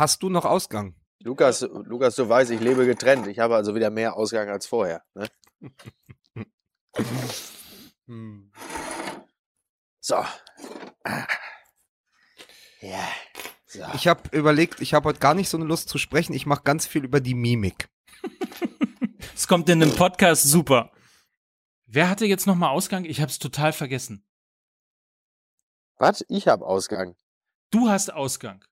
Hast du noch Ausgang? Lukas, Lukas, du weißt, ich lebe getrennt. Ich habe also wieder mehr Ausgang als vorher. Ne? Hm. So. Ja. So. Ich habe überlegt, ich habe heute gar nicht so eine Lust zu sprechen. Ich mache ganz viel über die Mimik. Es kommt in den Podcast super. Wer hatte jetzt nochmal Ausgang? Ich habe es total vergessen. Was? Ich habe Ausgang. Du hast Ausgang.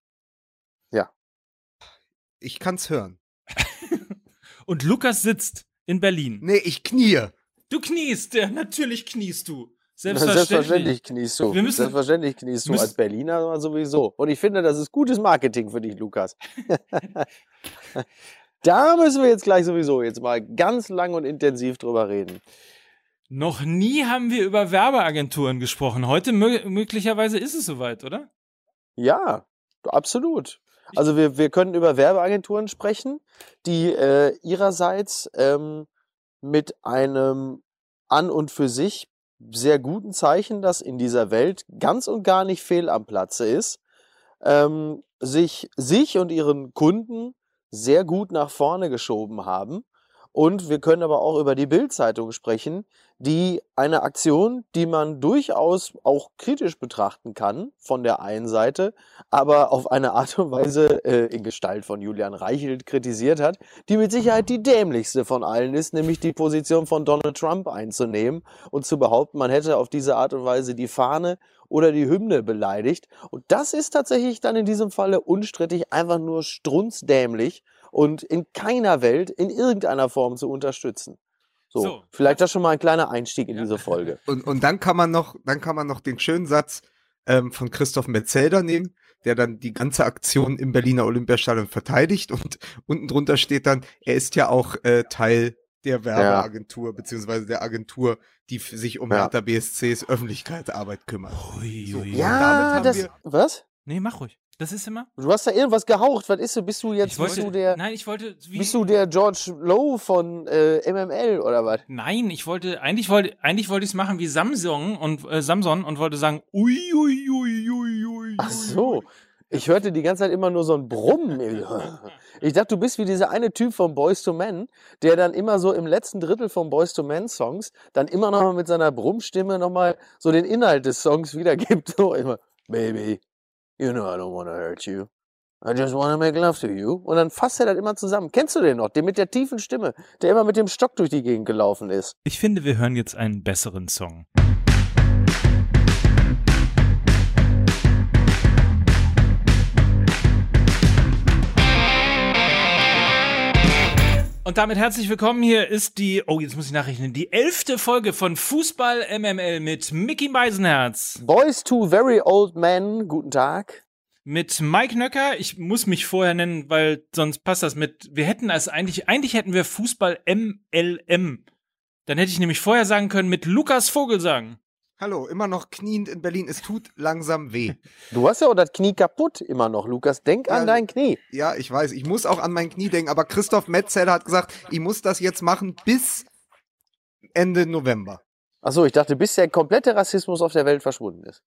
Ich kann's hören. Und Lukas sitzt in Berlin. Nee, ich knie. Du kniest, ja, natürlich kniest du. Selbstverständlich, Selbstverständlich. kniest du. Wir müssen- Selbstverständlich kniest du müssen- als Berliner aber sowieso. Und ich finde, das ist gutes Marketing für dich, Lukas. da müssen wir jetzt gleich sowieso jetzt mal ganz lang und intensiv drüber reden. Noch nie haben wir über Werbeagenturen gesprochen. Heute mö möglicherweise ist es soweit, oder? Ja, absolut. Also wir, wir können über Werbeagenturen sprechen, die äh, ihrerseits ähm, mit einem an und für sich sehr guten Zeichen, das in dieser Welt ganz und gar nicht fehl am Platze ist, ähm, sich, sich und ihren Kunden sehr gut nach vorne geschoben haben. Und wir können aber auch über die Bild-Zeitung sprechen, die eine Aktion, die man durchaus auch kritisch betrachten kann, von der einen Seite, aber auf eine Art und Weise äh, in Gestalt von Julian Reichelt kritisiert hat, die mit Sicherheit die dämlichste von allen ist, nämlich die Position von Donald Trump einzunehmen und zu behaupten, man hätte auf diese Art und Weise die Fahne oder die Hymne beleidigt. Und das ist tatsächlich dann in diesem Falle unstrittig einfach nur strunzdämlich und in keiner Welt in irgendeiner Form zu unterstützen. So, So. vielleicht das schon mal ein kleiner Einstieg in Ja. diese Folge. Und, und dann kann man noch, dann kann man noch den schönen Satz ähm, von Christoph Metzelder nehmen, der dann die ganze Aktion im Berliner Olympiastadion verteidigt und unten drunter steht dann, er ist ja auch äh, Teil der Werbeagentur, beziehungsweise der Agentur, die sich um Ja. Hertha BSCs Öffentlichkeitsarbeit kümmert. Ui, ui, ui. Ja. damit haben das. wir- Was? Nee, mach ruhig. Das ist immer. Du hast da irgendwas gehaucht. Was ist du? Bist du jetzt wollte, bist du der nein, ich wollte. Wie, bist du der George Lowe von äh, MML oder was? Nein, ich wollte, eigentlich wollte, eigentlich wollte ich es machen wie Samsung und äh, Samson und wollte sagen, ui, ui, ui, ui, ui. Ach so. Ich hörte die ganze Zeit immer nur so ein Brummen. Ich dachte, du bist wie dieser eine Typ von Boys to Men, der dann immer so im letzten Drittel von Boys to Men Songs dann immer noch mal mit seiner Brummstimme noch mal so den Inhalt des Songs wiedergibt. So immer, Baby, you know I don't want to hurt you. I just want to make love to you. Und dann fasst er das immer zusammen. Kennst du den noch? Den mit der tiefen Stimme, der immer mit dem Stock durch die Gegend gelaufen ist. Ich finde, wir hören jetzt einen besseren Song. Und damit herzlich willkommen. Hier ist die, oh, jetzt muss ich nachrechnen, die elfte Folge von Fußball MML mit Mickey Beisenherz, Boys to Very Old Men, guten Tag. mit Mike Nöcker. Ich muss mich vorher nennen, weil sonst passt das mit, wir hätten es eigentlich, eigentlich hätten wir Fußball MLM. Dann hätte ich nämlich vorher sagen können, mit Lukas Vogelsang. Hallo, immer noch kniend in Berlin. Es tut langsam weh. Du hast ja auch das Knie kaputt immer noch, Lukas. Denk Ja, an dein Knie. Ja, ich weiß, ich muss auch an mein Knie denken, aber Christoph Metzelder hat gesagt, ich muss das jetzt machen bis Ende November. Achso, ich dachte, bis der komplette Rassismus auf der Welt verschwunden ist.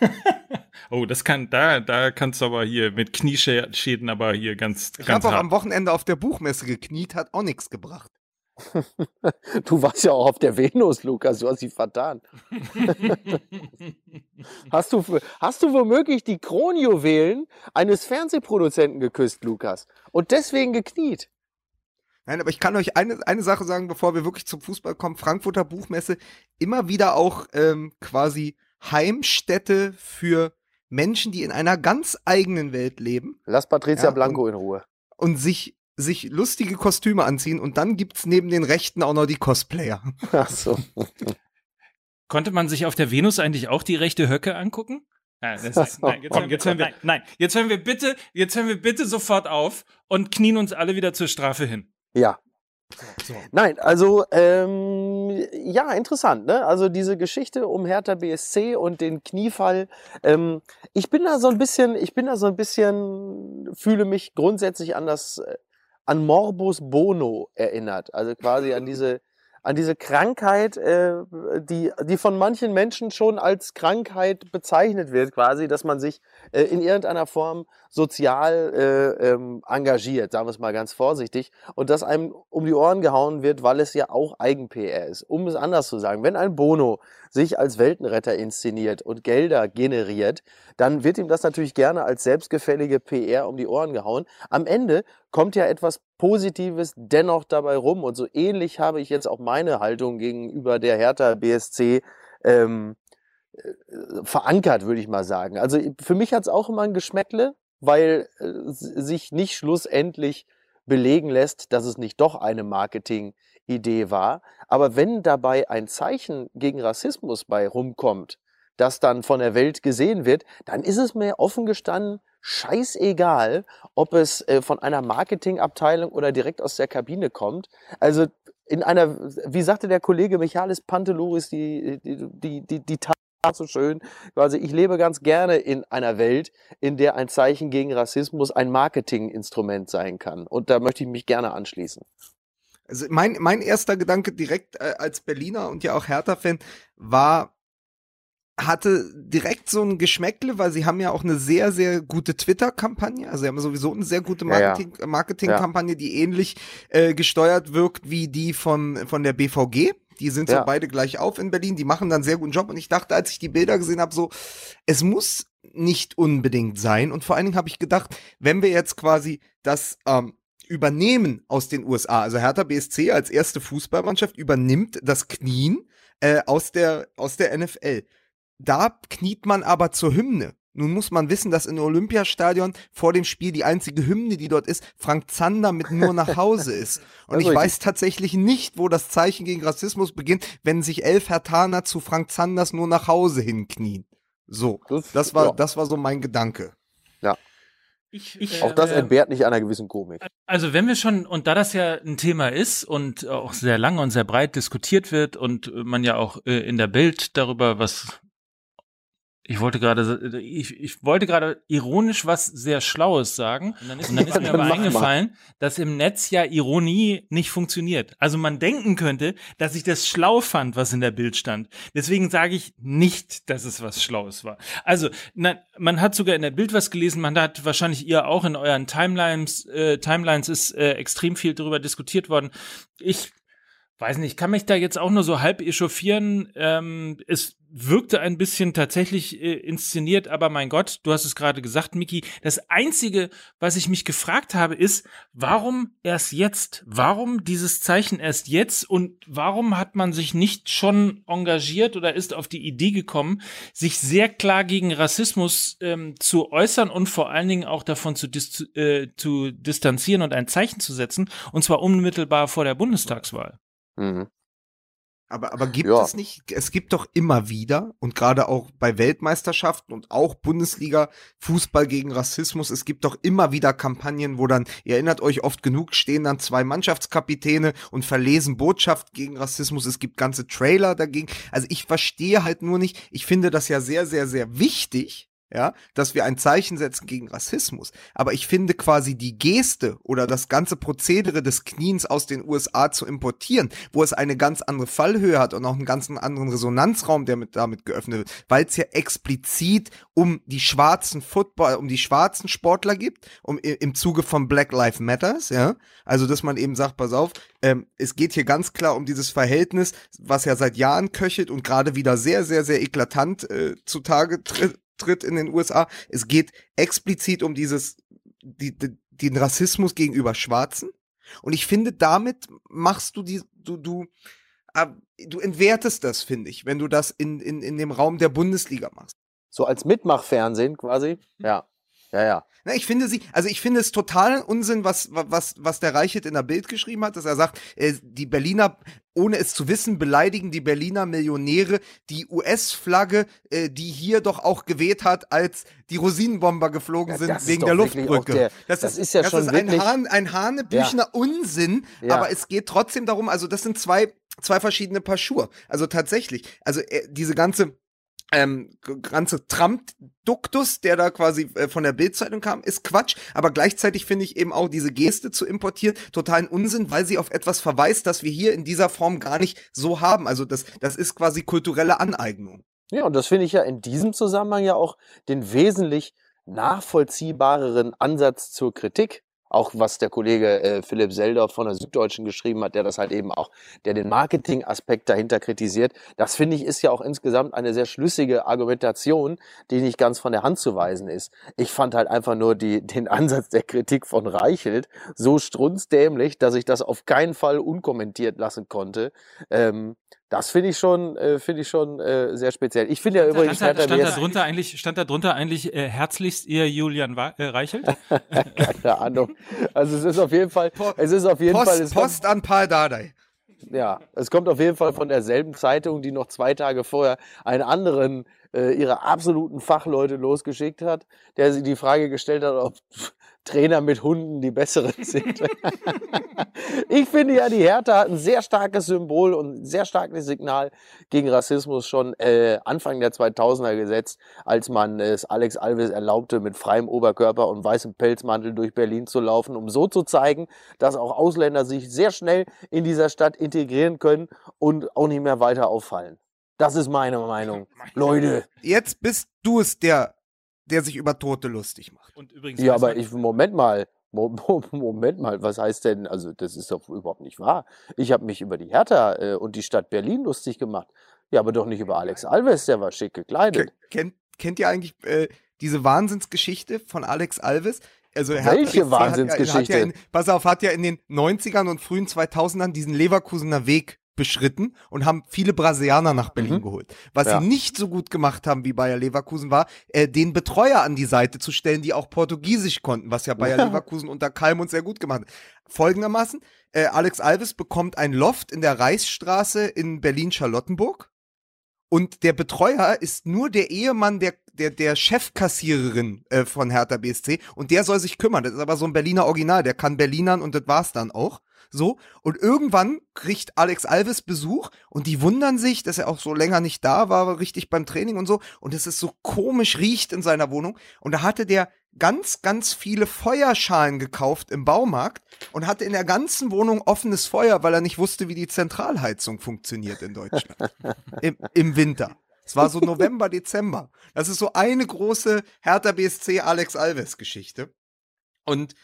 Oh, das kann, da, da kannst du aber hier mit Knieschäden aber hier ganz, Ich ganz habe auch am Wochenende auf der Buchmesse gekniet, hat auch nichts gebracht. Du warst ja auch auf der Venus, Lukas. Du hast sie vertan. Hast du, hast du womöglich die Kronjuwelen eines Fernsehproduzenten geküsst, Lukas? Und deswegen gekniet? Nein, aber ich kann euch eine, eine Sache sagen, bevor wir wirklich zum Fußball kommen. Frankfurter Buchmesse, immer wieder auch ähm, quasi Heimstätte für Menschen, die in einer ganz eigenen Welt leben Lass Patricia Ja, Blanco in Ruhe. und sich, sich lustige Kostüme anziehen. Und dann gibt's neben den Rechten auch noch die Cosplayer. Ach so. Konnte man sich auf der Venus eigentlich auch die rechte Höcke angucken? Nein, ist, nein, jetzt, hören, jetzt hören wir, nein, nein, jetzt hören wir bitte, jetzt hören wir bitte sofort auf und knien uns alle wieder zur Strafe hin. Ja. So. Nein, also ähm, ja, interessant, ne? Also diese Geschichte um Hertha BSC und den Kniefall. Ähm, ich bin da so ein bisschen, ich bin da so ein bisschen, fühle mich grundsätzlich an das, äh, an Morbus Bono erinnert. Also quasi an diese, an diese Krankheit, äh, die, die von manchen Menschen schon als Krankheit bezeichnet wird, quasi, dass man sich äh, in irgendeiner Form sozial äh, ähm, engagiert, sagen wir es mal ganz vorsichtig, und dass einem um die Ohren gehauen wird, weil es ja auch Eigen-PR ist. Um es anders zu sagen, wenn ein Bono sich als Weltenretter inszeniert und Gelder generiert, dann wird ihm das natürlich gerne als selbstgefällige PR um die Ohren gehauen. Am Ende kommt ja etwas Positives dennoch dabei rum. Und so ähnlich habe ich jetzt auch meine Haltung gegenüber der Hertha BSC ähm, äh, verankert, würde ich mal sagen. Also für mich hat es auch immer ein Geschmäckle, weil äh, sich nicht schlussendlich belegen lässt, dass es nicht doch eine Marketingidee war. Aber wenn dabei ein Zeichen gegen Rassismus bei rumkommt, das dann von der Welt gesehen wird, dann ist es mir offen gestanden scheißegal, ob es äh, von einer Marketingabteilung oder direkt aus der Kabine kommt. Also in einer, wie sagte der Kollege Michalis Pantelouris, die, die, die, die, die Tat so schön. quasi, ich lebe ganz gerne in einer Welt, in der ein Zeichen gegen Rassismus ein Marketinginstrument sein kann. Und da möchte ich mich gerne anschließen. Also mein, mein erster Gedanke direkt äh, als Berliner und ja auch Hertha-Fan war, hatte direkt so ein Geschmäckle, weil sie haben ja auch eine sehr, sehr gute Twitter-Kampagne. Also sie haben sowieso eine sehr gute Marketing, ja, ja. Marketing-Kampagne, die ähnlich äh, gesteuert wirkt wie die von, von der BVG. Die sind ja. so beide gleich auf in Berlin, die machen dann einen sehr guten Job. Und ich dachte, als ich die Bilder gesehen habe, so, es muss nicht unbedingt sein. Und vor allen Dingen habe ich gedacht, wenn wir jetzt quasi das ähm, übernehmen aus den USA, also Hertha BSC als erste Fußballmannschaft übernimmt das Knien äh, aus der aus der NFL da kniet man aber zur Hymne. Nun muss man wissen, dass im Olympiastadion vor dem Spiel die einzige Hymne, die dort ist, Frank Zander mit nur nach Hause ist. Und ich weiß tatsächlich nicht, wo das Zeichen gegen Rassismus beginnt, wenn sich elf Hertaner zu Frank Zanders nur nach Hause hinknien. So, das war, das war so mein Gedanke. Ich, ich, auch das äh, entbehrt nicht einer gewissen Komik. Also wenn wir schon, und da das ja ein Thema ist und auch sehr lange und sehr breit diskutiert wird und man ja auch äh, in der Bild darüber was ich wollte gerade, ich, ich wollte gerade ironisch was sehr Schlaues sagen. Und dann ist, und dann ist mir aber eingefallen, dass im Netz ja Ironie nicht funktioniert. Also man denken könnte, dass ich das schlau fand, was in der Bild stand. Deswegen sage ich nicht, dass es was Schlaues war. Also, na, man hat sogar in der Bild was gelesen, man hat wahrscheinlich ihr auch in euren Timelines, äh, Timelines ist äh, extrem viel darüber diskutiert worden. Ich weiß nicht, kann mich da jetzt auch nur so halb echauffieren. Ähm, es wirkte ein bisschen tatsächlich äh, inszeniert, aber mein Gott, du hast es gerade gesagt, Miki. Das Einzige, was ich mich gefragt habe, ist, warum erst jetzt? Warum dieses Zeichen erst jetzt? Und warum hat man sich nicht schon engagiert oder ist auf die Idee gekommen, sich sehr klar gegen Rassismus ähm, zu äußern und vor allen Dingen auch davon zu, dis äh, zu distanzieren und ein Zeichen zu setzen? Und zwar unmittelbar vor der Bundestagswahl. Mhm. Aber, aber gibt ja. es nicht, es gibt doch immer wieder und gerade auch bei Weltmeisterschaften und auch Bundesliga Fußball gegen Rassismus, es gibt doch immer wieder Kampagnen, wo dann, ihr erinnert euch oft genug, stehen dann zwei Mannschaftskapitäne und verlesen Botschaft gegen Rassismus, es gibt ganze Trailer dagegen. Also ich verstehe halt nur nicht, ich finde das ja sehr, sehr, sehr wichtig, ja, dass wir ein Zeichen setzen gegen Rassismus. Aber ich finde quasi die Geste oder das ganze Prozedere des Kniens aus den USA zu importieren, wo es eine ganz andere Fallhöhe hat und auch einen ganz anderen Resonanzraum, der mit damit geöffnet wird, weil es ja explizit um die schwarzen Football, um die schwarzen Sportler gibt, um im Zuge von Black Lives Matters, ja. Also, dass man eben sagt, pass auf, ähm, es geht hier ganz klar um dieses Verhältnis, was ja seit Jahren köchelt und gerade wieder sehr, sehr, sehr eklatant äh, zutage tritt tritt in den USA. Es geht explizit um dieses, die, die, den Rassismus gegenüber Schwarzen. Und ich finde, damit machst du die, du, du, äh, du entwertest das, finde ich, wenn du das in, in, in dem Raum der Bundesliga machst. So als Mitmachfernsehen quasi? Ja. Ja, ja. Na, ich finde sie, also ich finde es total Unsinn, was, was, was der Reichelt in der Bild geschrieben hat, dass er sagt, äh, die Berliner, ohne es zu wissen, beleidigen die Berliner Millionäre die US-Flagge, äh, die hier doch auch geweht hat, als die Rosinenbomber geflogen ja, sind wegen der Luftbrücke. Der, das, das, ist, ist ja das schon ist ein, Hahn, ein Hanebüchner ja. Unsinn, ja. aber es geht trotzdem darum, also das sind zwei, zwei verschiedene Paar Schuhe. Also tatsächlich, also äh, diese ganze ähm, ganze Trump-Duktus, der da quasi äh, von der Bildzeitung kam, ist Quatsch. Aber gleichzeitig finde ich eben auch diese Geste zu importieren totalen Unsinn, weil sie auf etwas verweist, das wir hier in dieser Form gar nicht so haben. Also das, das ist quasi kulturelle Aneignung. Ja, und das finde ich ja in diesem Zusammenhang ja auch den wesentlich nachvollziehbareren Ansatz zur Kritik. Auch was der Kollege äh, Philipp Seldorf von der Süddeutschen geschrieben hat, der das halt eben auch, der den Marketingaspekt dahinter kritisiert. Das finde ich ist ja auch insgesamt eine sehr schlüssige Argumentation, die nicht ganz von der Hand zu weisen ist. Ich fand halt einfach nur die, den Ansatz der Kritik von Reichelt so strunzdämlich, dass ich das auf keinen Fall unkommentiert lassen konnte. Ähm, das finde ich schon, äh, finde ich schon äh, sehr speziell. Ich finde ja übrigens stand, da, stand da drunter eigentlich, stand da drunter eigentlich äh, herzlichst ihr Julian Wa äh, Reichelt? Keine Ahnung. Also es ist auf jeden Fall, es ist auf jeden Post, Fall. Es Post an Paul Dardai. Ja, es kommt auf jeden Fall von derselben Zeitung, die noch zwei Tage vorher einen anderen äh, ihrer absoluten Fachleute losgeschickt hat, der sie die Frage gestellt hat, ob Trainer mit Hunden die besseren sind. ich finde ja, die Hertha hat ein sehr starkes Symbol und ein sehr starkes Signal gegen Rassismus schon äh, Anfang der 2000er gesetzt, als man es Alex Alves erlaubte, mit freiem Oberkörper und weißem Pelzmantel durch Berlin zu laufen, um so zu zeigen, dass auch Ausländer sich sehr schnell in dieser Stadt integrieren können und auch nicht mehr weiter auffallen. Das ist meine Meinung. Leute. Jetzt bist du es, der der sich über Tote lustig macht. Und übrigens ja, aber ich, Moment mal. Moment mal, was heißt denn, also das ist doch überhaupt nicht wahr. Ich habe mich über die Hertha äh, und die Stadt Berlin lustig gemacht. Ja, aber doch nicht über Alex Alves, der war schick gekleidet. Kennt, kennt ihr eigentlich äh, diese Wahnsinnsgeschichte von Alex Alves? Also Welche Wahnsinnsgeschichte? Ja, ja in, pass auf, hat ja in den 90ern und frühen 2000ern diesen Leverkusener Weg beschritten und haben viele Brasilianer nach Berlin mhm. geholt. Was ja. sie nicht so gut gemacht haben wie Bayer Leverkusen war, äh, den Betreuer an die Seite zu stellen, die auch Portugiesisch konnten, was ja Bayer Leverkusen unter Kalmund sehr gut gemacht hat. Folgendermaßen, äh, Alex Alves bekommt ein Loft in der Reichsstraße in Berlin-Charlottenburg und der Betreuer ist nur der Ehemann der der, der Chefkassiererin äh, von Hertha BSC und der soll sich kümmern. Das ist aber so ein Berliner Original, der kann Berlinern und das war's dann auch. So. Und irgendwann kriegt Alex Alves Besuch und die wundern sich, dass er auch so länger nicht da war, richtig beim Training und so. Und es ist so komisch riecht in seiner Wohnung. Und da hatte der ganz, ganz viele Feuerschalen gekauft im Baumarkt und hatte in der ganzen Wohnung offenes Feuer, weil er nicht wusste, wie die Zentralheizung funktioniert in Deutschland. Im, Im Winter. Es war so November, Dezember. Das ist so eine große Hertha BSC Alex Alves Geschichte. Und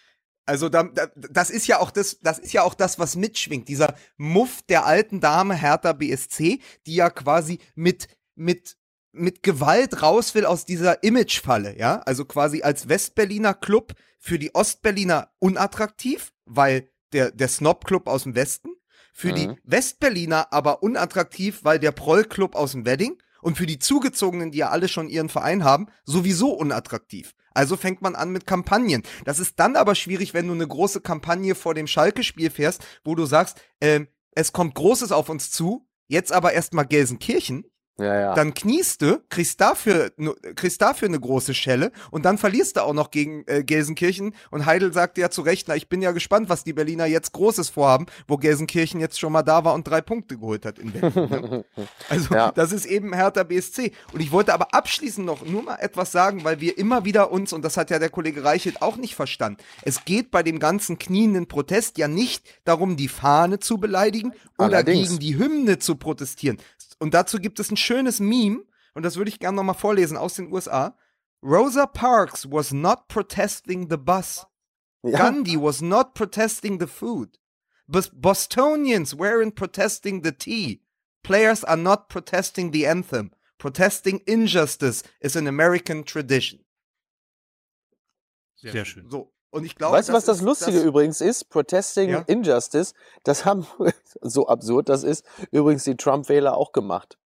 also da, da, das ist ja auch das, das ist ja auch das, was mitschwingt. Dieser Muff der alten Dame Hertha BSC, die ja quasi mit mit mit Gewalt raus will aus dieser Imagefalle, ja? Also quasi als Westberliner Club für die Ostberliner unattraktiv, weil der der Snob Club aus dem Westen, für mhm. die Westberliner aber unattraktiv, weil der Proll Club aus dem Wedding und für die Zugezogenen, die ja alle schon ihren Verein haben, sowieso unattraktiv. Also fängt man an mit Kampagnen. Das ist dann aber schwierig, wenn du eine große Kampagne vor dem Schalke-Spiel fährst, wo du sagst, ähm, es kommt Großes auf uns zu, jetzt aber erstmal Gelsenkirchen ja, ja. Dann kniest du, kriegst dafür, kriegst dafür eine große Schelle und dann verlierst du auch noch gegen äh, Gelsenkirchen. Und Heidel sagte ja zu Recht, na, ich bin ja gespannt, was die Berliner jetzt Großes vorhaben, wo Gelsenkirchen jetzt schon mal da war und drei Punkte geholt hat in Berlin. Ne? Also, ja. das ist eben Hertha BSC. Und ich wollte aber abschließend noch nur mal etwas sagen, weil wir immer wieder uns, und das hat ja der Kollege Reichelt auch nicht verstanden, es geht bei dem ganzen knienden Protest ja nicht darum, die Fahne zu beleidigen oder Allerdings. gegen die Hymne zu protestieren, und dazu gibt es ein schönes Meme, und das würde ich gerne nochmal vorlesen aus den USA. Rosa Parks was not protesting the bus. Ja. Gandhi was not protesting the food. Bos Bostonians weren't protesting the tea. Players are not protesting the anthem. Protesting injustice is an American tradition. Sehr, Sehr schön. So. Und ich glaube, weißt du, was das Lustige das übrigens ist? Protesting ja? Injustice, das haben, so absurd das ist, übrigens die Trump-Wähler auch gemacht.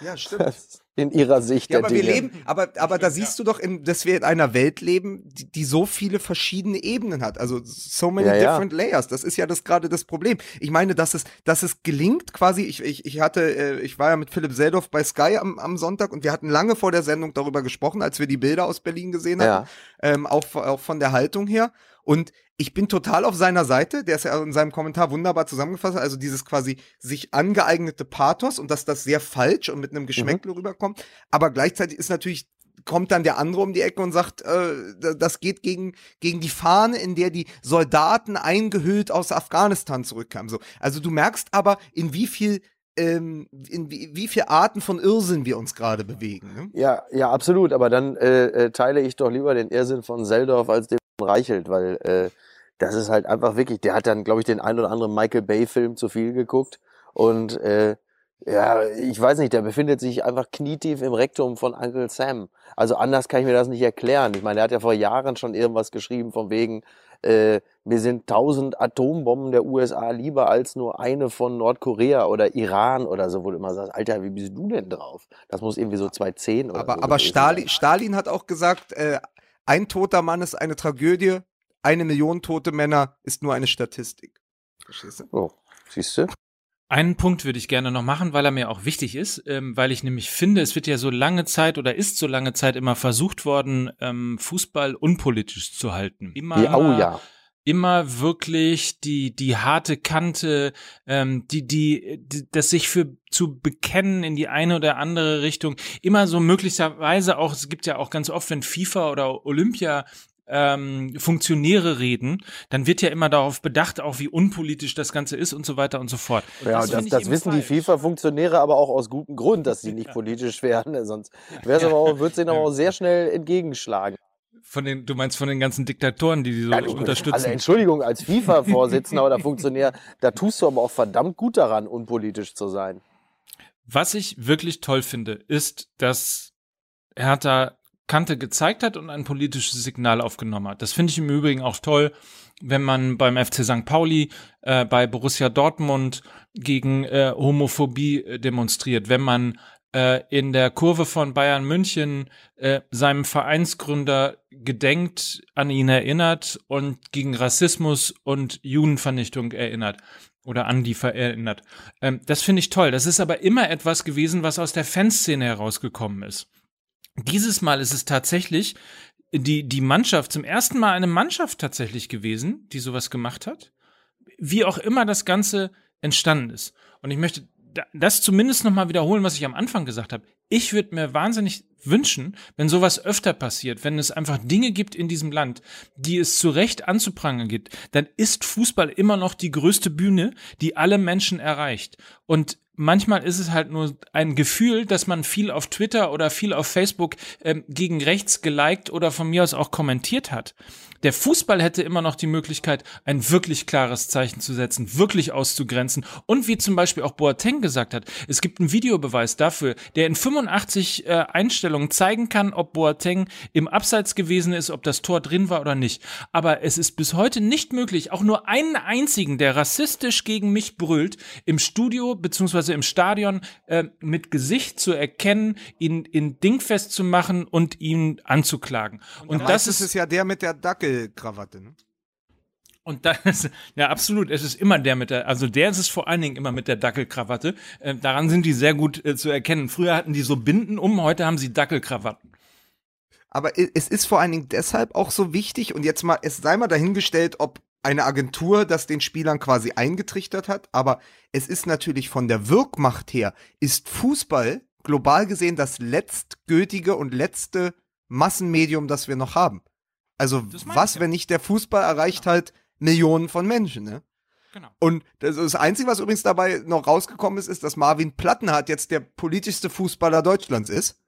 Ja, stimmt. In ihrer Sicht. Ja, aber Dinge. wir leben, aber, aber da siehst du doch, in, dass wir in einer Welt leben, die, die so viele verschiedene Ebenen hat. Also so many ja, different ja. layers. Das ist ja das gerade das Problem. Ich meine, dass es, dass es gelingt, quasi, ich, ich, ich hatte, äh, ich war ja mit Philipp Seldorf bei Sky am, am Sonntag und wir hatten lange vor der Sendung darüber gesprochen, als wir die Bilder aus Berlin gesehen haben. Ja. Ähm, auch, auch von der Haltung her. Und ich bin total auf seiner Seite, der ist ja in seinem Kommentar wunderbar zusammengefasst, also dieses quasi sich angeeignete Pathos und dass das sehr falsch und mit einem Geschmäckle mhm. rüberkommt. Aber gleichzeitig ist natürlich kommt dann der andere um die Ecke und sagt, äh, das geht gegen, gegen die Fahne, in der die Soldaten eingehüllt aus Afghanistan zurückkamen. So. Also du merkst aber, in wie viel ähm, in wie, wie viele Arten von Irrsinn wir uns gerade bewegen. Ne? Ja, ja, absolut. Aber dann äh, äh, teile ich doch lieber den Irrsinn von Seldorf als den Reichelt, weil äh, das ist halt einfach wirklich, der hat dann, glaube ich, den ein oder anderen Michael Bay-Film zu viel geguckt. Und äh, ja, ich weiß nicht, der befindet sich einfach knietief im Rektum von Uncle Sam. Also anders kann ich mir das nicht erklären. Ich meine, er hat ja vor Jahren schon irgendwas geschrieben von wegen, äh, mir sind tausend Atombomben der USA lieber als nur eine von Nordkorea oder Iran oder so, wo du immer sagst, Alter, wie bist du denn drauf? Das muss irgendwie so 2010 oder aber, so Aber Stalin, Stalin hat auch gesagt, äh, ein toter Mann ist eine Tragödie, eine Million tote Männer ist nur eine Statistik. Verstehst du? Oh, siehst du? Einen Punkt würde ich gerne noch machen, weil er mir auch wichtig ist, ähm, weil ich nämlich finde, es wird ja so lange Zeit oder ist so lange Zeit immer versucht worden, ähm, Fußball unpolitisch zu halten. Immer, ja, oh ja. Immer wirklich die die harte Kante, ähm, die, die die das sich für zu bekennen in die eine oder andere Richtung, immer so möglicherweise auch. Es gibt ja auch ganz oft, wenn FIFA oder Olympia ähm, Funktionäre reden, dann wird ja immer darauf bedacht, auch wie unpolitisch das Ganze ist und so weiter und so fort. Und ja, das, das, das wissen falsch. die FIFA-Funktionäre aber auch aus gutem Grund, dass sie nicht ja. politisch werden, sonst wäre es aber auch, wird es ihnen aber auch sehr schnell entgegenschlagen. Von den, du meinst von den ganzen Diktatoren, die die so ja, unterstützen? Also Entschuldigung, als FIFA-Vorsitzender oder Funktionär, da tust du aber auch verdammt gut daran, unpolitisch zu sein. Was ich wirklich toll finde, ist, dass Hertha Kante gezeigt hat und ein politisches Signal aufgenommen hat. Das finde ich im Übrigen auch toll, wenn man beim FC St. Pauli, äh, bei Borussia Dortmund gegen äh, Homophobie äh, demonstriert, wenn man äh, in der Kurve von Bayern München äh, seinem Vereinsgründer gedenkt, an ihn erinnert und gegen Rassismus und Judenvernichtung erinnert oder an die erinnert. Ähm, das finde ich toll. Das ist aber immer etwas gewesen, was aus der Fanszene herausgekommen ist. Dieses Mal ist es tatsächlich die, die Mannschaft, zum ersten Mal eine Mannschaft tatsächlich gewesen, die sowas gemacht hat. Wie auch immer das Ganze entstanden ist. Und ich möchte das zumindest nochmal wiederholen, was ich am Anfang gesagt habe. Ich würde mir wahnsinnig wünschen, wenn sowas öfter passiert, wenn es einfach Dinge gibt in diesem Land, die es zu Recht anzuprangern gibt, dann ist Fußball immer noch die größte Bühne, die alle Menschen erreicht. Und manchmal ist es halt nur ein Gefühl, dass man viel auf Twitter oder viel auf Facebook ähm, gegen rechts geliked oder von mir aus auch kommentiert hat. Der Fußball hätte immer noch die Möglichkeit, ein wirklich klares Zeichen zu setzen, wirklich auszugrenzen. Und wie zum Beispiel auch Boateng gesagt hat, es gibt einen Videobeweis dafür, der in 85 äh, Einstellungen zeigen kann, ob Boateng im Abseits gewesen ist, ob das Tor drin war oder nicht. Aber es ist bis heute nicht möglich, auch nur einen einzigen, der rassistisch gegen mich brüllt, im Studio beziehungsweise im Stadion äh, mit Gesicht zu erkennen, ihn in Dingfest zu machen und ihn anzuklagen. Und, und das ist es ja der mit der Dackel Krawatte, ne? Und das ist, ja, absolut. Es ist immer der mit der, also der ist es vor allen Dingen immer mit der Dackelkrawatte. Äh, daran sind die sehr gut äh, zu erkennen. Früher hatten die so Binden um, heute haben sie Dackelkrawatten. Aber es ist vor allen Dingen deshalb auch so wichtig und jetzt mal, es sei mal dahingestellt, ob eine Agentur das den Spielern quasi eingetrichtert hat, aber es ist natürlich von der Wirkmacht her, ist Fußball global gesehen das letztgültige und letzte Massenmedium, das wir noch haben. Also was, wenn nicht der Fußball erreicht genau. halt Millionen von Menschen, ne? Genau. Und das, das, Einzige, was übrigens dabei noch rausgekommen ist, ist, dass Marvin Plattenhardt jetzt der politischste Fußballer Deutschlands ist.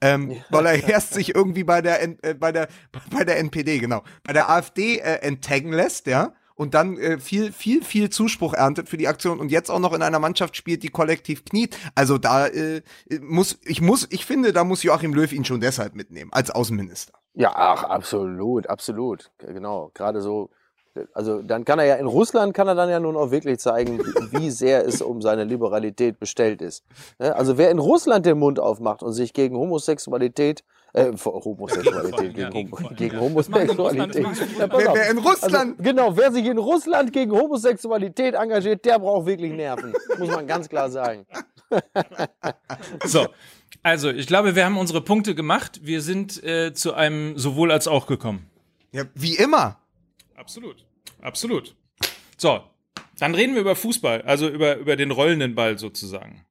Ähm, ja. Weil er erst sich irgendwie bei der, äh, bei der, bei der NPD, genau, bei der AfD äh, enttaggen lässt, ja, und dann äh, viel, viel, viel Zuspruch erntet für die Aktion und jetzt auch noch in einer Mannschaft spielt, die kollektiv kniet. Also da äh, muss, ich muss, ich finde, da muss Joachim Löw ihn schon deshalb mitnehmen, als Außenminister. Ja, ach, absolut, absolut. Genau. Gerade so, also dann kann er ja in Russland kann er dann ja nun auch wirklich zeigen, wie sehr es um seine Liberalität bestellt ist. Ne? Also wer in Russland den Mund aufmacht und sich gegen Homosexualität äh, Homosexualität, gegen, gegen, gegen Homosexualität. Ja, wer, wer, in Russland. Also, genau, wer sich in Russland gegen Homosexualität engagiert, der braucht wirklich Nerven. Muss man ganz klar sagen. so, also, ich glaube, wir haben unsere Punkte gemacht. Wir sind äh, zu einem sowohl als auch gekommen. Ja, wie immer. Absolut. Absolut. So, dann reden wir über Fußball, also über, über den rollenden Ball sozusagen.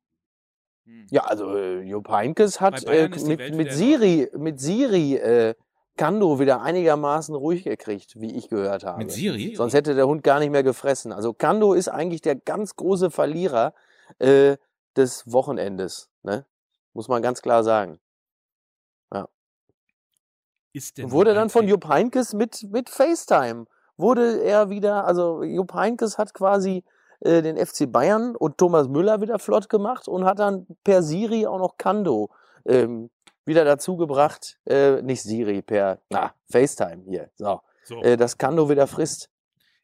Ja, also äh, Jupp Heynckes hat äh, mit, mit Siri, mit Siri äh, Kando wieder einigermaßen ruhig gekriegt, wie ich gehört habe. Mit Siri? Sonst hätte der Hund gar nicht mehr gefressen. Also Kando ist eigentlich der ganz große Verlierer äh, des Wochenendes. Ne? Muss man ganz klar sagen. Ja. Ist denn Wurde dann von Jupp Heynckes mit, mit FaceTime, wurde er wieder, also Jupp Heynckes hat quasi äh, den FC Bayern und Thomas Müller wieder flott gemacht und hat dann per Siri auch noch Kando ähm, wieder dazu gebracht, äh, nicht Siri, per na, FaceTime hier, so, so. Äh, dass Kando wieder frisst.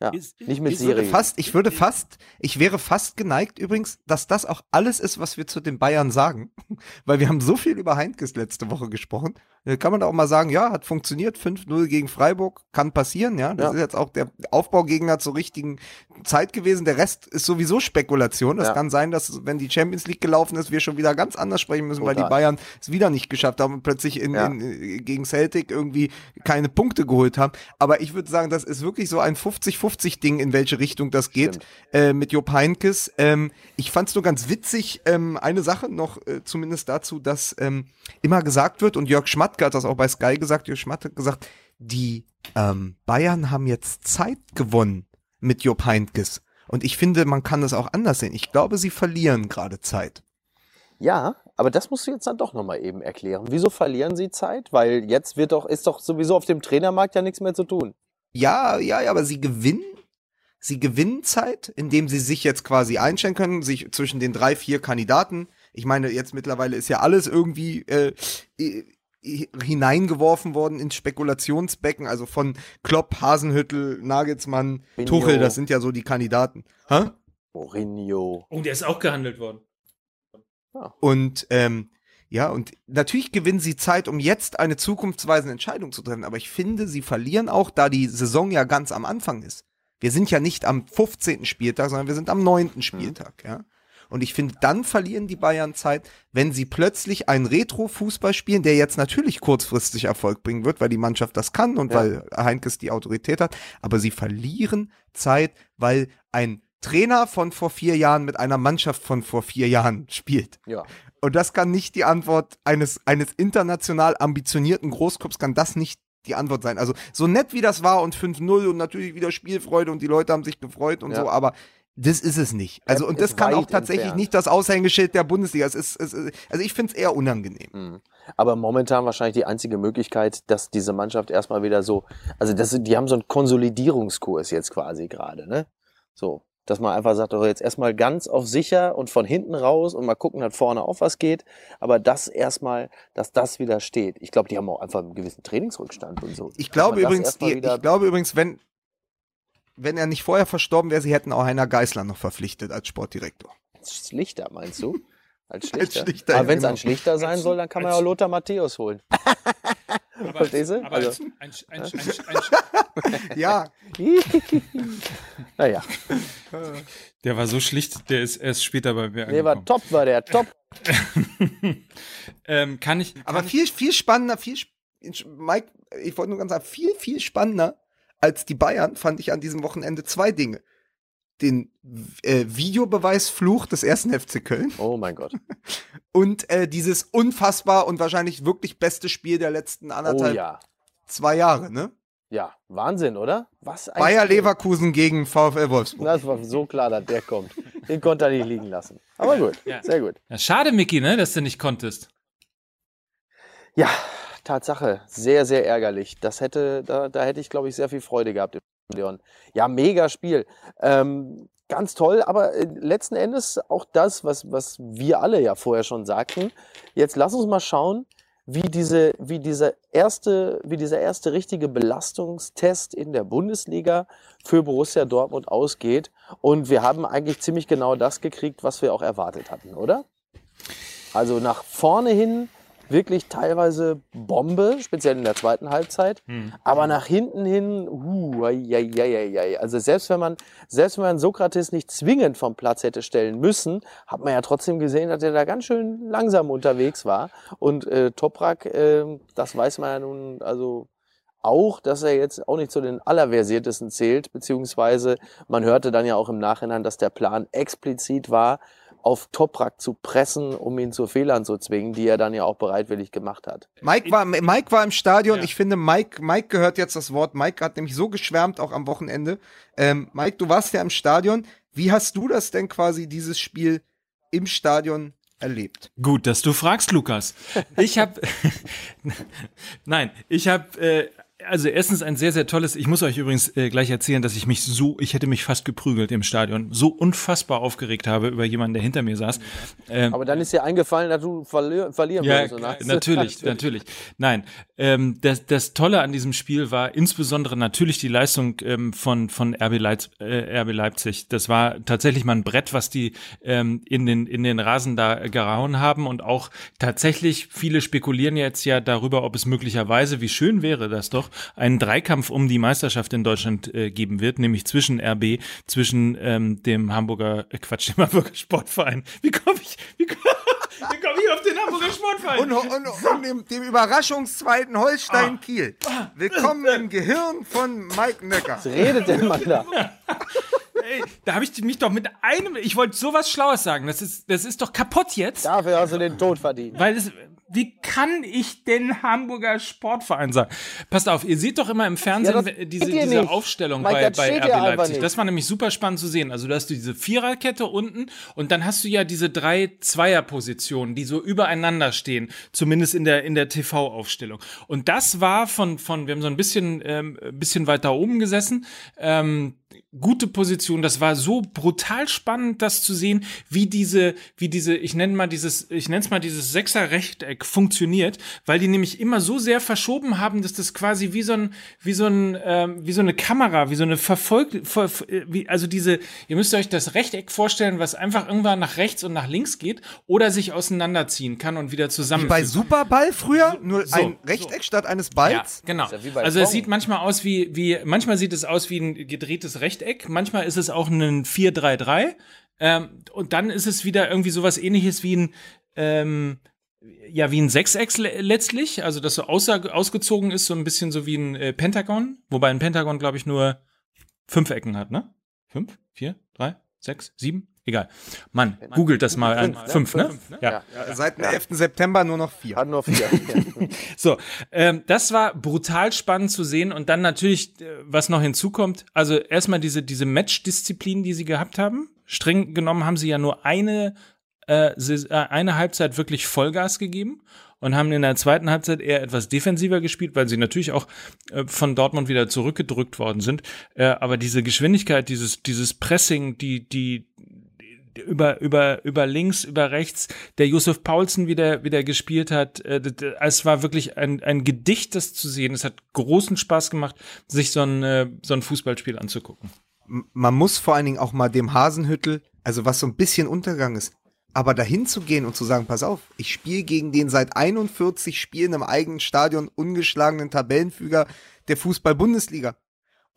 Ja, Ist- nicht mit Ich würde Siri. fast, ich würde fast, ich wäre fast geneigt übrigens, dass das auch alles ist, was wir zu den Bayern sagen. Weil wir haben so viel über Heinkes letzte Woche gesprochen. Da kann man da auch mal sagen, ja, hat funktioniert, 5-0 gegen Freiburg, kann passieren, ja. Das Ja. ist jetzt auch der Aufbaugegner zur richtigen Zeit gewesen. Der Rest ist sowieso Spekulation. Es Ja. kann sein, dass, wenn die Champions League gelaufen ist, wir schon wieder ganz anders sprechen müssen, weil die Total. Bayern es wieder nicht geschafft haben und plötzlich in, in, äh, gegen Celtic irgendwie keine Punkte geholt haben. Aber ich würde sagen, das ist wirklich so ein 50-50-Ding, in welche Richtung das geht äh, mit Jupp Heynckes. Ähm, ich fand es nur ganz witzig, ähm, eine Sache noch äh, zumindest dazu, dass ähm, immer gesagt wird, und Jörg Schmatke hat das auch bei Sky gesagt, Jörg Schmatke hat gesagt, die ähm, Bayern haben jetzt Zeit gewonnen mit Jupp Heynckes. Und ich finde, man kann das auch anders sehen. Ich glaube, sie verlieren gerade Zeit. Ja, aber das musst du jetzt dann doch nochmal eben erklären. Wieso verlieren sie Zeit? Weil jetzt wird doch, ist doch sowieso auf dem Trainermarkt ja nichts mehr zu tun. Ja, ja, ja, aber sie gewinnen. Sie gewinnen Zeit, indem sie sich jetzt quasi einstellen können, sich zwischen den drei, vier Kandidaten. Ich meine, jetzt mittlerweile ist ja alles irgendwie äh, hineingeworfen worden ins Spekulationsbecken, also von Klopp, Hasenhüttel, Nagelsmann, Binio. Tuchel, das sind ja so die Kandidaten. Hä? Mourinho. Oh, der ist auch gehandelt worden. Und ähm, ja, und natürlich gewinnen sie Zeit, um jetzt eine zukunftsweisende Entscheidung zu treffen. Aber ich finde, sie verlieren auch, da die Saison ja ganz am Anfang ist. Wir sind ja nicht am 15. Spieltag, sondern wir sind am 9. Spieltag, ja. Und ich finde, dann verlieren die Bayern Zeit, wenn sie plötzlich einen Retro-Fußball spielen, der jetzt natürlich kurzfristig Erfolg bringen wird, weil die Mannschaft das kann und Ja. weil Heinkes die Autorität hat. Aber sie verlieren Zeit, weil ein Trainer von vor vier Jahren mit einer Mannschaft von vor vier Jahren spielt. Ja. Und das kann nicht die Antwort eines, eines international ambitionierten Großclubs, kann das nicht die Antwort sein. Also so nett wie das war und 5-0 und natürlich wieder Spielfreude und die Leute haben sich gefreut und Ja. so, aber das ist es nicht. Also und das kann auch tatsächlich entfernt. nicht das Aushängeschild der Bundesliga. Es ist, es ist also ich finde es eher unangenehm. Mhm. Aber momentan wahrscheinlich die einzige Möglichkeit, dass diese Mannschaft erstmal wieder so, also das, die haben so einen Konsolidierungskurs jetzt quasi gerade, ne? So, dass man einfach sagt, oh, jetzt erstmal ganz auf sicher und von hinten raus und mal gucken, dass vorne auf was geht. Aber das erstmal, dass das wieder steht. Ich glaube, die haben auch einfach einen gewissen Trainingsrückstand und so. Ich glaube übrigens, die, ich glaube übrigens, wenn wenn er nicht vorher verstorben wäre, sie hätten auch Heiner Geißler noch verpflichtet als Sportdirektor. Schlichter, meinst du? Als Als Schlichter. Schlichter, Aber ja, wenn es genau. ein Schlichter sein Als- soll, dann kann man ja als- auch Lothar Matthäus holen. Aber Verstehst du? Aber Also- als ein, ein, ein, ein, ein, Ja, naja, der war so schlicht, der ist erst später bei mir nee, war top, war der top. ähm, kann ich, aber kann ich viel viel spannender, viel Mike, ich wollte nur ganz sagen, viel viel spannender als die Bayern fand ich an diesem Wochenende zwei Dinge. Den äh, Videobeweisfluch des ersten FC Köln Oh mein Gott. und äh, dieses unfassbar und wahrscheinlich wirklich beste Spiel der letzten Oh anderthalb, ja. zwei Jahre, ne? Ja, Wahnsinn, oder? Was ein Bayer Spiel. Leverkusen gegen VfL Wolfsburg. Das war so klar, dass der kommt. Den konnte er nicht liegen lassen. Aber gut, Ja. sehr gut. ja, schade, Micky, ne, dass du nicht konntest. Ja, Tatsache, sehr, sehr ärgerlich. Das hätte, da, da hätte ich, glaube ich, sehr viel Freude gehabt im Leon. Ja, mega Spiel. Ähm, ganz toll, aber äh, letzten Endes auch das, was, was wir alle ja vorher schon sagten. Jetzt lass uns mal schauen, wie diese, wie dieser erste, wie dieser erste richtige Belastungstest in der Bundesliga für Borussia Dortmund ausgeht. Und wir haben eigentlich ziemlich genau das gekriegt, was wir auch erwartet hatten, oder? Also nach vorne hin wirklich teilweise Bombe, speziell in der zweiten Halbzeit. Hm. Aber nach hinten hin, uh, ai, ai, ai, ai, also selbst wenn man, selbst wenn man Sokrates nicht zwingend vom Platz hätte stellen müssen, hat man ja trotzdem gesehen, dass er da ganz schön langsam unterwegs war. Und äh, Toprak, äh, das weiß man ja nun, also auch, dass er jetzt auch nicht zu den allerversiertesten zählt, beziehungsweise man hörte dann ja auch im Nachhinein, dass der Plan explizit war, auf Toprak zu pressen, um ihn zu Fehlern zu zwingen, die er dann ja auch bereitwillig gemacht hat. Mike war, Mike war im Stadion. Ja. Ich finde, Mike, Mike gehört jetzt das Wort. Mike hat nämlich so geschwärmt, auch am Wochenende. Ähm, Mike, du warst ja im Stadion. Wie hast du das denn quasi, dieses Spiel im Stadion erlebt? Gut, dass du fragst, Lukas. Ich habe, nein, ich habe äh, also erstens ein sehr, sehr tolles, ich muss euch übrigens äh, gleich erzählen, dass ich mich so, ich hätte mich fast geprügelt im Stadion, so unfassbar aufgeregt habe über jemanden, der hinter mir saß. Ähm, Aber dann ist dir eingefallen, dass du verli verlieren ja, würdest. Oder? Natürlich, natürlich. Nein, ähm, das, das Tolle an diesem Spiel war insbesondere natürlich die Leistung ähm, von, von RB, Leipz äh, RB Leipzig. Das war tatsächlich mal ein Brett, was die ähm, in, den, in den Rasen da gerauen haben und auch tatsächlich, viele spekulieren jetzt ja darüber, ob es möglicherweise, wie schön wäre das doch, einen Dreikampf um die Meisterschaft in Deutschland äh, geben wird, nämlich zwischen RB, zwischen ähm, dem Hamburger, äh, Quatsch, dem Hamburger Sportverein. Wie komme ich, wie komme wie komm ich auf den Hamburger Sportverein? Und, und, und dem, dem Überraschungszweiten Holstein ah. Kiel. Willkommen im Gehirn von Mike Nöcker. Was redet der Mann da? Ey, da habe ich mich doch mit einem, ich wollte sowas Schlaues sagen. Das ist, das ist doch kaputt jetzt. Dafür hast du den Tod verdient. Weil es, wie kann ich denn Hamburger Sportverein sagen? Passt auf, ihr seht doch immer im Fernsehen ja, diese, diese Aufstellung Mike, bei, bei RB Leipzig. Das war nämlich super spannend zu sehen. Also du hast diese Viererkette unten und dann hast du ja diese drei Zweierpositionen, die so übereinander stehen, zumindest in der, in der TV-Aufstellung. Und das war von, von, wir haben so ein bisschen, ähm, bisschen weiter oben gesessen, ähm, gute Position. Das war so brutal spannend, das zu sehen, wie diese, wie diese, ich nenne mal dieses, ich nenne es mal dieses Sechser-Rechteck funktioniert, weil die nämlich immer so sehr verschoben haben, dass das quasi wie so ein, wie so ein, ähm, wie so eine Kamera, wie so eine verfolgte, ver, wie, also diese, ihr müsst euch das Rechteck vorstellen, was einfach irgendwann nach rechts und nach links geht oder sich auseinanderziehen kann und wieder zusammen. Bei Superball früher nur so, ein Rechteck so. statt eines Balls. Ja, genau. Ja also es sieht manchmal aus wie, wie, manchmal sieht es aus wie ein gedrehtes Rechteck, manchmal ist es auch ein 4-3-3 ähm, und dann ist es wieder irgendwie sowas ähnliches wie ein ähm, ja, wie ein Sechseck letztlich, also das so ausgezogen ist, so ein bisschen so wie ein äh, Pentagon, wobei ein Pentagon, glaube ich, nur fünf Ecken hat, ne? Fünf, vier, drei, sechs, sieben? Egal. Mann, googelt das mal an. Fünf, ne? Fünf, ne? Ja. ja. Seit dem 11. September nur noch vier. Hat nur vier. so, ähm, das war brutal spannend zu sehen und dann natürlich, äh, was noch hinzukommt, also erstmal diese, diese Match-Disziplin, die sie gehabt haben. Streng genommen haben sie ja nur eine, äh, äh eine Halbzeit wirklich Vollgas gegeben und haben in der zweiten Halbzeit eher etwas defensiver gespielt, weil sie natürlich auch äh, von Dortmund wieder zurückgedrückt worden sind. Äh, aber diese Geschwindigkeit, dieses, dieses Pressing, die, die, über, über, über links, über rechts, der Josef Paulsen wieder, wieder gespielt hat. Äh, es war wirklich ein, ein Gedicht, das zu sehen. Es hat großen Spaß gemacht, sich so ein, äh, so ein Fußballspiel anzugucken. Man muss vor allen Dingen auch mal dem Hasenhüttel, also was so ein bisschen Untergang ist, aber dahin zu gehen und zu sagen, pass auf, ich spiele gegen den seit 41 Spielen im eigenen Stadion ungeschlagenen Tabellenfüger der Fußball-Bundesliga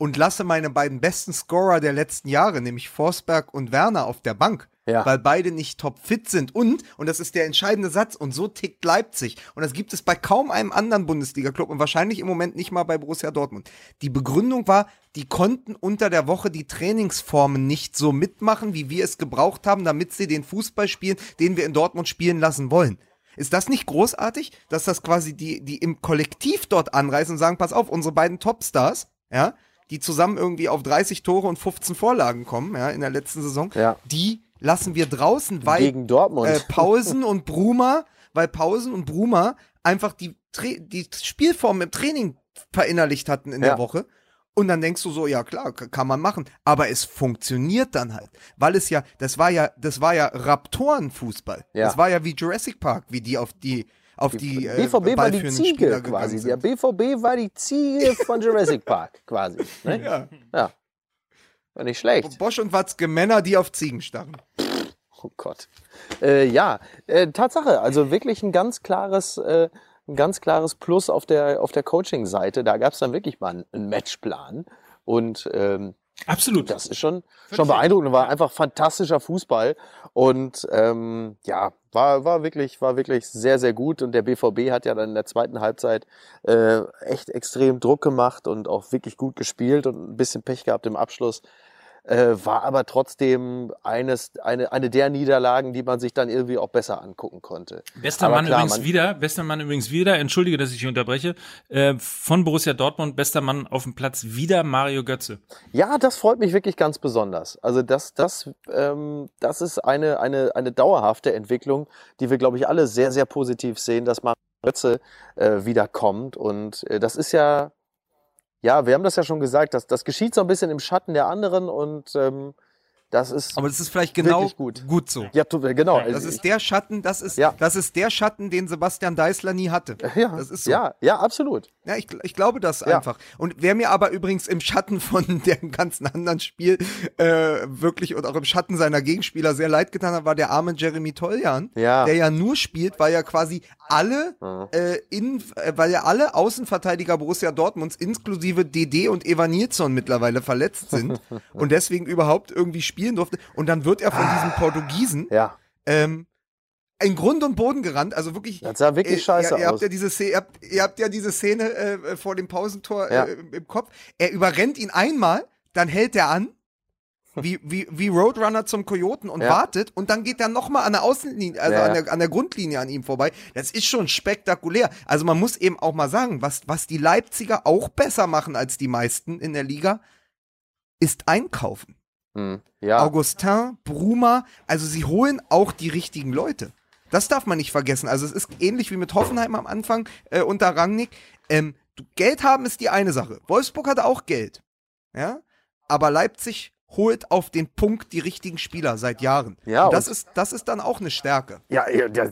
und lasse meine beiden besten Scorer der letzten Jahre, nämlich Forsberg und Werner, auf der Bank. Ja. Weil beide nicht topfit sind. Und, und das ist der entscheidende Satz, und so tickt Leipzig. Und das gibt es bei kaum einem anderen Bundesliga-Club und wahrscheinlich im Moment nicht mal bei Borussia Dortmund. Die Begründung war, die konnten unter der Woche die Trainingsformen nicht so mitmachen, wie wir es gebraucht haben, damit sie den Fußball spielen, den wir in Dortmund spielen lassen wollen. Ist das nicht großartig, dass das quasi die, die im Kollektiv dort anreisen und sagen, pass auf, unsere beiden Topstars, ja, die zusammen irgendwie auf 30 Tore und 15 Vorlagen kommen, ja, in der letzten Saison, ja. die lassen wir draußen, weil Gegen Dortmund. Äh, Pausen und Bruma, weil Pausen und Bruma einfach die, die Spielform im Training verinnerlicht hatten in ja. der Woche. Und dann denkst du so, ja klar, kann man machen. Aber es funktioniert dann halt. Weil es ja, das war ja, das war ja Raptorenfußball. Ja. Das war ja wie Jurassic Park, wie die auf die auf die, äh, BVB war die Ziege quasi. Der BVB war die Ziege von Jurassic Park quasi. Ne? Ja. ja. War nicht schlecht. Bosch und Watzke Männer, die auf Ziegen starren. Oh Gott. Äh, ja, äh, Tatsache. Also wirklich ein ganz klares, äh, ein ganz klares Plus auf der, auf der Coaching-Seite. Da gab es dann wirklich mal einen, einen Matchplan. Und ähm, Absolut. Das ist schon, schon beeindruckend. War einfach fantastischer Fußball. Und ähm, ja, war, war, wirklich, war wirklich sehr, sehr gut. Und der BVB hat ja dann in der zweiten Halbzeit äh, echt extrem Druck gemacht und auch wirklich gut gespielt und ein bisschen Pech gehabt im Abschluss äh, war aber trotzdem eines, eine, eine der Niederlagen, die man sich dann irgendwie auch besser angucken konnte. Bester aber Mann klar, übrigens wieder, bester Mann übrigens wieder, entschuldige, dass ich dich unterbreche, äh, von Borussia Dortmund, bester Mann auf dem Platz wieder Mario Götze. Ja, das freut mich wirklich ganz besonders. Also das, das, ähm, das ist eine, eine, eine dauerhafte Entwicklung, die wir, glaube ich, alle sehr, sehr positiv sehen, dass Mario Götze äh, wiederkommt. Und äh, das ist ja ja, wir haben das ja schon gesagt, dass das geschieht so ein bisschen im Schatten der anderen und ähm, das ist Aber das ist vielleicht genau gut. gut so. Ja, genau. Ja, das ist der Schatten, das ist, ja. das ist der Schatten, den Sebastian Deisler nie hatte. Ja, das ist so. Ja, ja, absolut. Ja, ich, ich glaube das ja. einfach. Und wer mir aber übrigens im Schatten von dem ganzen anderen Spiel äh, wirklich und auch im Schatten seiner Gegenspieler sehr leid getan hat, war der arme Jeremy Toljan, ja. der ja nur spielt, weil ja quasi alle mhm. äh, in, äh, weil ja alle Außenverteidiger Borussia Dortmunds inklusive DD und Evan Nilsson mittlerweile verletzt sind und deswegen überhaupt irgendwie spielen durfte. Und dann wird er von ah. diesem Portugiesen ja. ähm, in Grund und Boden gerannt, also wirklich. Das sah wirklich äh, scheiße ihr, ihr aus. Habt ja diese Szene, ihr, habt, ihr habt ja diese Szene äh, vor dem Pausentor ja. äh, im Kopf. Er überrennt ihn einmal, dann hält er an, wie, wie, wie Roadrunner zum Kojoten und ja. wartet und dann geht er nochmal an der Außenlinie, also an, der, an der Grundlinie an ihm vorbei. Das ist schon spektakulär. Also man muss eben auch mal sagen, was, was die Leipziger auch besser machen als die meisten in der Liga, ist einkaufen. Hm. Ja. Augustin, Bruma, also sie holen auch die richtigen Leute. Das darf man nicht vergessen. Also es ist ähnlich wie mit Hoffenheim am Anfang äh, unter Rangnick. Ähm, Geld haben ist die eine Sache. Wolfsburg hat auch Geld. Ja? Aber Leipzig holt auf den Punkt die richtigen Spieler seit Jahren. Ja, und das, und ist, das ist dann auch eine Stärke. Ja,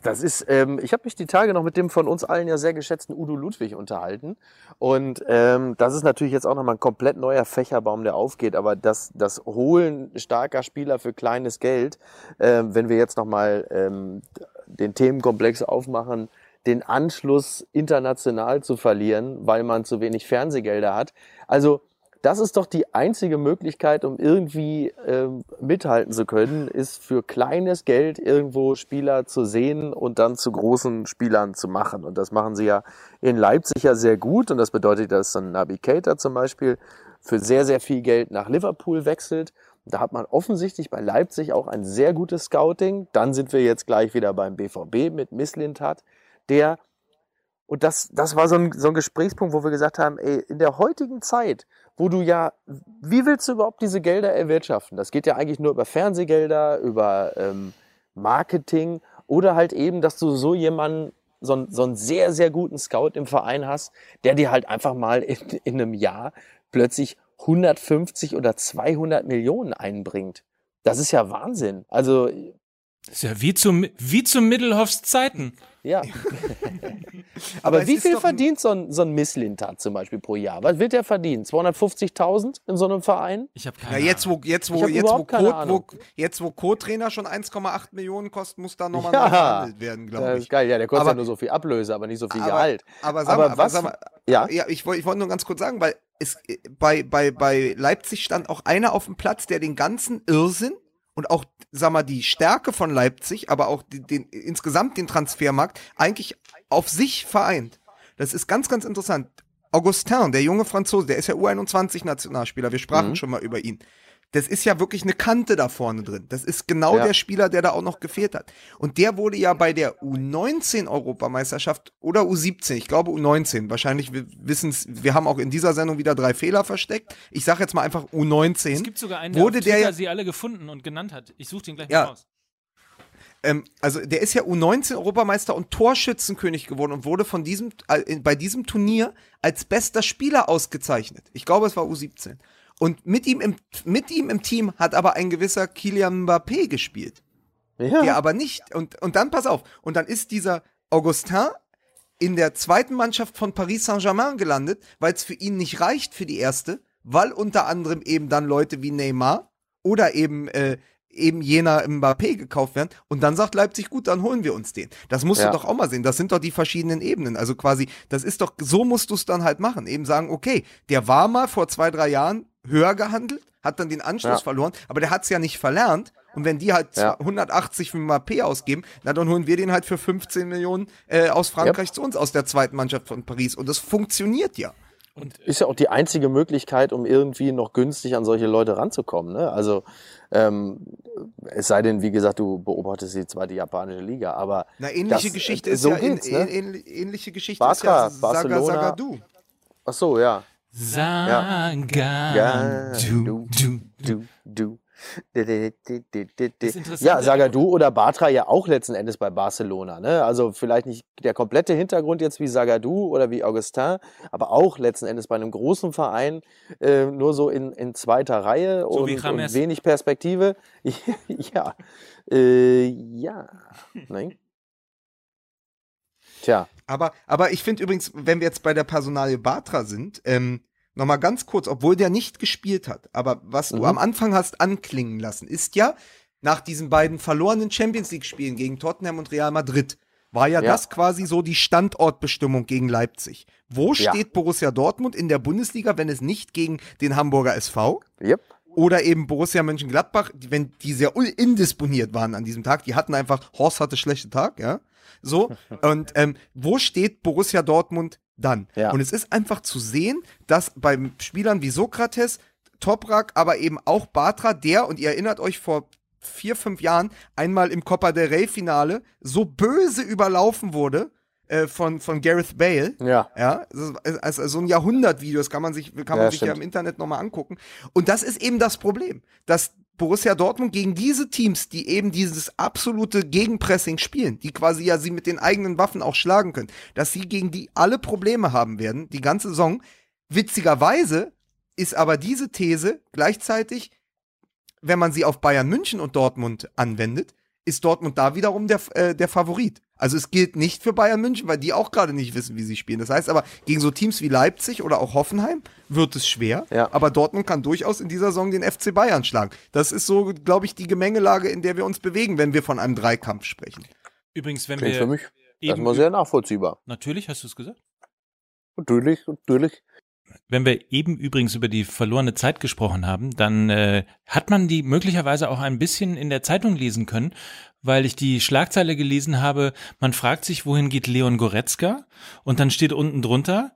das ist, ähm, ich habe mich die Tage noch mit dem von uns allen ja sehr geschätzten Udo Ludwig unterhalten. Und ähm, das ist natürlich jetzt auch nochmal ein komplett neuer Fächerbaum, der aufgeht. Aber das, das Holen starker Spieler für kleines Geld, ähm, wenn wir jetzt nochmal ähm, den Themenkomplex aufmachen, den Anschluss international zu verlieren, weil man zu wenig Fernsehgelder hat. Also das ist doch die einzige Möglichkeit, um irgendwie ähm, mithalten zu können, ist für kleines Geld irgendwo Spieler zu sehen und dann zu großen Spielern zu machen. Und das machen sie ja in Leipzig ja sehr gut. Und das bedeutet, dass ein Navigator zum Beispiel für sehr, sehr viel Geld nach Liverpool wechselt. Da hat man offensichtlich bei Leipzig auch ein sehr gutes Scouting. Dann sind wir jetzt gleich wieder beim BVB mit Misslintat, der und das, das war so ein, so ein Gesprächspunkt, wo wir gesagt haben, ey, in der heutigen Zeit, wo du ja, wie willst du überhaupt diese Gelder erwirtschaften? Das geht ja eigentlich nur über Fernsehgelder, über ähm, Marketing oder halt eben, dass du so jemanden, so, so einen sehr, sehr guten Scout im Verein hast, der dir halt einfach mal in, in einem Jahr plötzlich 150 oder 200 Millionen einbringt. Das ist ja Wahnsinn. Also. Das ist ja wie zu, wie zu Mittelhoffs Zeiten. Ja. Aber, Aber wie viel verdient so ein, so ein Misslintat zum Beispiel pro Jahr? Was wird der verdienen? 250.000 in so einem Verein? Ich habe keine ja, jetzt wo jetzt wo jetzt wo, Co wo jetzt wo Co-Trainer schon 1,8 Millionen kostet, muss da nochmal ja, nachverhandelt werden, glaube ich. Das ist geil. Ja, der kostet aber, ja nur so viel Ablöse, aber nicht so viel aber, Gehalt. Aber sag aber mal, was? Sag mal, ja, ja, ich wollte ich wollte nur ganz kurz sagen, weil es bei bei bei Leipzig stand auch einer auf dem Platz, der den ganzen Irrsinn und auch, sag mal, die Stärke von Leipzig, aber auch den, den, insgesamt den Transfermarkt eigentlich auf sich vereint. Das ist ganz, ganz interessant. Augustin, der junge Franzose, der ist ja U21-Nationalspieler, wir sprachen mhm. schon mal über ihn das ist ja wirklich eine Kante da vorne drin. Das ist genau ja. der Spieler, der da auch noch gefehlt hat. Und der wurde ja bei der U19-Europameisterschaft oder U17, ich glaube U19, wahrscheinlich wissen es, wir haben auch in dieser Sendung wieder drei Fehler versteckt. Ich sage jetzt mal einfach U19. Es gibt sogar einen, der, wurde der ja, sie alle gefunden und genannt hat. Ich suche den gleich ja. mal raus. Ähm, also der ist ja U19-Europameister und Torschützenkönig geworden und wurde von diesem, äh, bei diesem Turnier als bester Spieler ausgezeichnet. Ich glaube, es war U17. Und mit ihm im, mit ihm im Team hat aber ein gewisser Kylian Mbappé gespielt. Ja. Der aber nicht. Und, und dann, pass auf, und dann ist dieser Augustin in der zweiten Mannschaft von Paris Saint-Germain gelandet, weil es für ihn nicht reicht für die erste, weil unter anderem eben dann Leute wie Neymar oder eben äh, eben jener Mbappé gekauft werden. Und dann sagt Leipzig, gut, dann holen wir uns den. Das musst ja. du doch auch mal sehen. Das sind doch die verschiedenen Ebenen. Also quasi, das ist doch, so musst du es dann halt machen. Eben sagen, okay, der war mal vor zwei, drei Jahren höher gehandelt, hat dann den Anschluss ja. verloren, aber der hat es ja nicht verlernt. Und wenn die halt ja. 180 für Mbappé ausgeben, na dann holen wir den halt für 15 Millionen äh, aus Frankreich yep. zu uns, aus der zweiten Mannschaft von Paris. Und das funktioniert ja. Und ist ja auch die einzige Möglichkeit, um irgendwie noch günstig an solche Leute ranzukommen. Ne? Also ähm, es sei denn, wie gesagt, du beobachtest die zweite japanische Liga, aber na ähnliche das, Geschichte äh, ist so ja in, ne? ähnliche Geschichte Barca, ist ja Barcelona. Sagadu. Ach so, ja. Sagadu. Ja. Du, du, du, du. Ja, Sagadu oder Batra ja auch letzten Endes bei Barcelona. Ne? Also vielleicht nicht der komplette Hintergrund jetzt wie Sagadu oder wie Augustin, aber auch letzten Endes bei einem großen Verein äh, nur so in, in zweiter Reihe so und, und wenig Perspektive. ja, äh, ja. Nein. Tja. Aber, aber ich finde übrigens, wenn wir jetzt bei der Personalie Batra sind, ähm, Nochmal ganz kurz, obwohl der nicht gespielt hat, aber was mhm. du am Anfang hast anklingen lassen, ist ja, nach diesen beiden verlorenen Champions League-Spielen gegen Tottenham und Real Madrid, war ja, ja, das quasi so die Standortbestimmung gegen Leipzig. Wo ja. steht Borussia Dortmund in der Bundesliga, wenn es nicht gegen den Hamburger SV? Yep. Oder eben Borussia Mönchengladbach, wenn die sehr indisponiert waren an diesem Tag. Die hatten einfach, Horst hatte schlechte Tag, ja. So. Und ähm, wo steht Borussia Dortmund dann. Ja. Und es ist einfach zu sehen, dass bei Spielern wie Sokrates, Toprak, aber eben auch Batra, der, und ihr erinnert euch vor vier, fünf Jahren einmal im Copa del Rey Finale so böse überlaufen wurde äh, von, von Gareth Bale. Ja. Ja. Also, so ein Jahrhundertvideo, das kann man sich, kann man ja, sich ja im Internet nochmal angucken. Und das ist eben das Problem, dass Borussia Dortmund gegen diese Teams, die eben dieses absolute Gegenpressing spielen, die quasi ja sie mit den eigenen Waffen auch schlagen können, dass sie gegen die alle Probleme haben werden, die ganze Saison. Witzigerweise ist aber diese These gleichzeitig, wenn man sie auf Bayern München und Dortmund anwendet, ist Dortmund da wiederum der, äh, der Favorit. Also es gilt nicht für Bayern München, weil die auch gerade nicht wissen, wie sie spielen. Das heißt aber, gegen so Teams wie Leipzig oder auch Hoffenheim wird es schwer. Ja. Aber Dortmund kann durchaus in dieser Saison den FC Bayern schlagen. Das ist so, glaube ich, die Gemengelage, in der wir uns bewegen, wenn wir von einem Dreikampf sprechen. Übrigens, wenn Klingt wir. für mich das ist mal sehr nachvollziehbar. Natürlich, hast du es gesagt? Natürlich, natürlich. Wenn wir eben übrigens über die verlorene Zeit gesprochen haben, dann äh, hat man die möglicherweise auch ein bisschen in der Zeitung lesen können, weil ich die Schlagzeile gelesen habe, man fragt sich, wohin geht Leon Goretzka? Und dann steht unten drunter,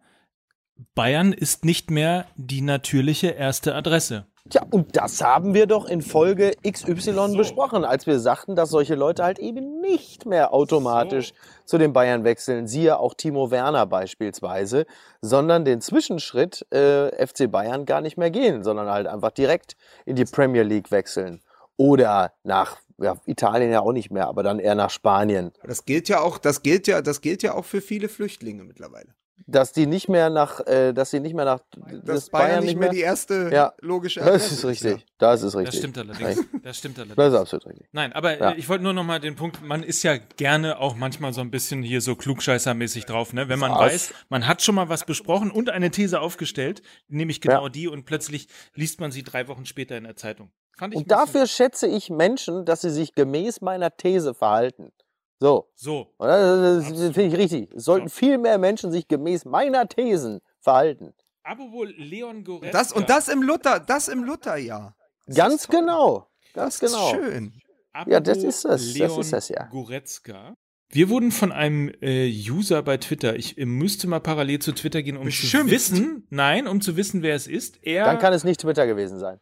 Bayern ist nicht mehr die natürliche erste Adresse. Ja, und das haben wir doch in Folge XY so. besprochen, als wir sagten, dass solche Leute halt eben nicht mehr automatisch so. zu den Bayern wechseln, siehe auch Timo Werner beispielsweise, sondern den Zwischenschritt äh, FC Bayern gar nicht mehr gehen, sondern halt einfach direkt in die Premier League wechseln. Oder nach ja, Italien ja auch nicht mehr, aber dann eher nach Spanien. Das gilt ja auch, das gilt ja, das gilt ja auch für viele Flüchtlinge mittlerweile. Dass die nicht mehr nach, äh, dass sie nicht mehr nach, dass Bayern, Bayern nicht mehr, die erste ja, logische Das ist richtig. Ja. Das ist richtig. Das stimmt allerdings. Das stimmt allerdings. Das ist absolut richtig. Nein, aber ja. ich wollte nur noch mal den Punkt, man ist ja gerne auch manchmal so ein bisschen hier so klugscheißermäßig drauf, ne? Wenn man was? weiß, man hat schon mal was besprochen und eine These aufgestellt, nämlich genau ja. die und plötzlich liest man sie drei Wochen später in der Zeitung. und dafür schätze ich Menschen, dass sie sich gemäß meiner These verhalten. So. So. Das, das finde ich richtig. Es sollten so. viel mehr Menschen sich gemäß meiner Thesen verhalten. Aber wohl Leon Goretzka. Das, und das im Luther, das im Lutherjahr. Ganz genau. Ganz das genau. Ist schön. Apropos ja, das ist das. Leon das ist das ja. Goretzka. Wir wurden von einem äh, User bei Twitter, ich äh, müsste mal parallel zu Twitter gehen, um Bestimmt. zu wissen, nein, um zu wissen, wer es ist. Er, Dann kann es nicht Twitter gewesen sein.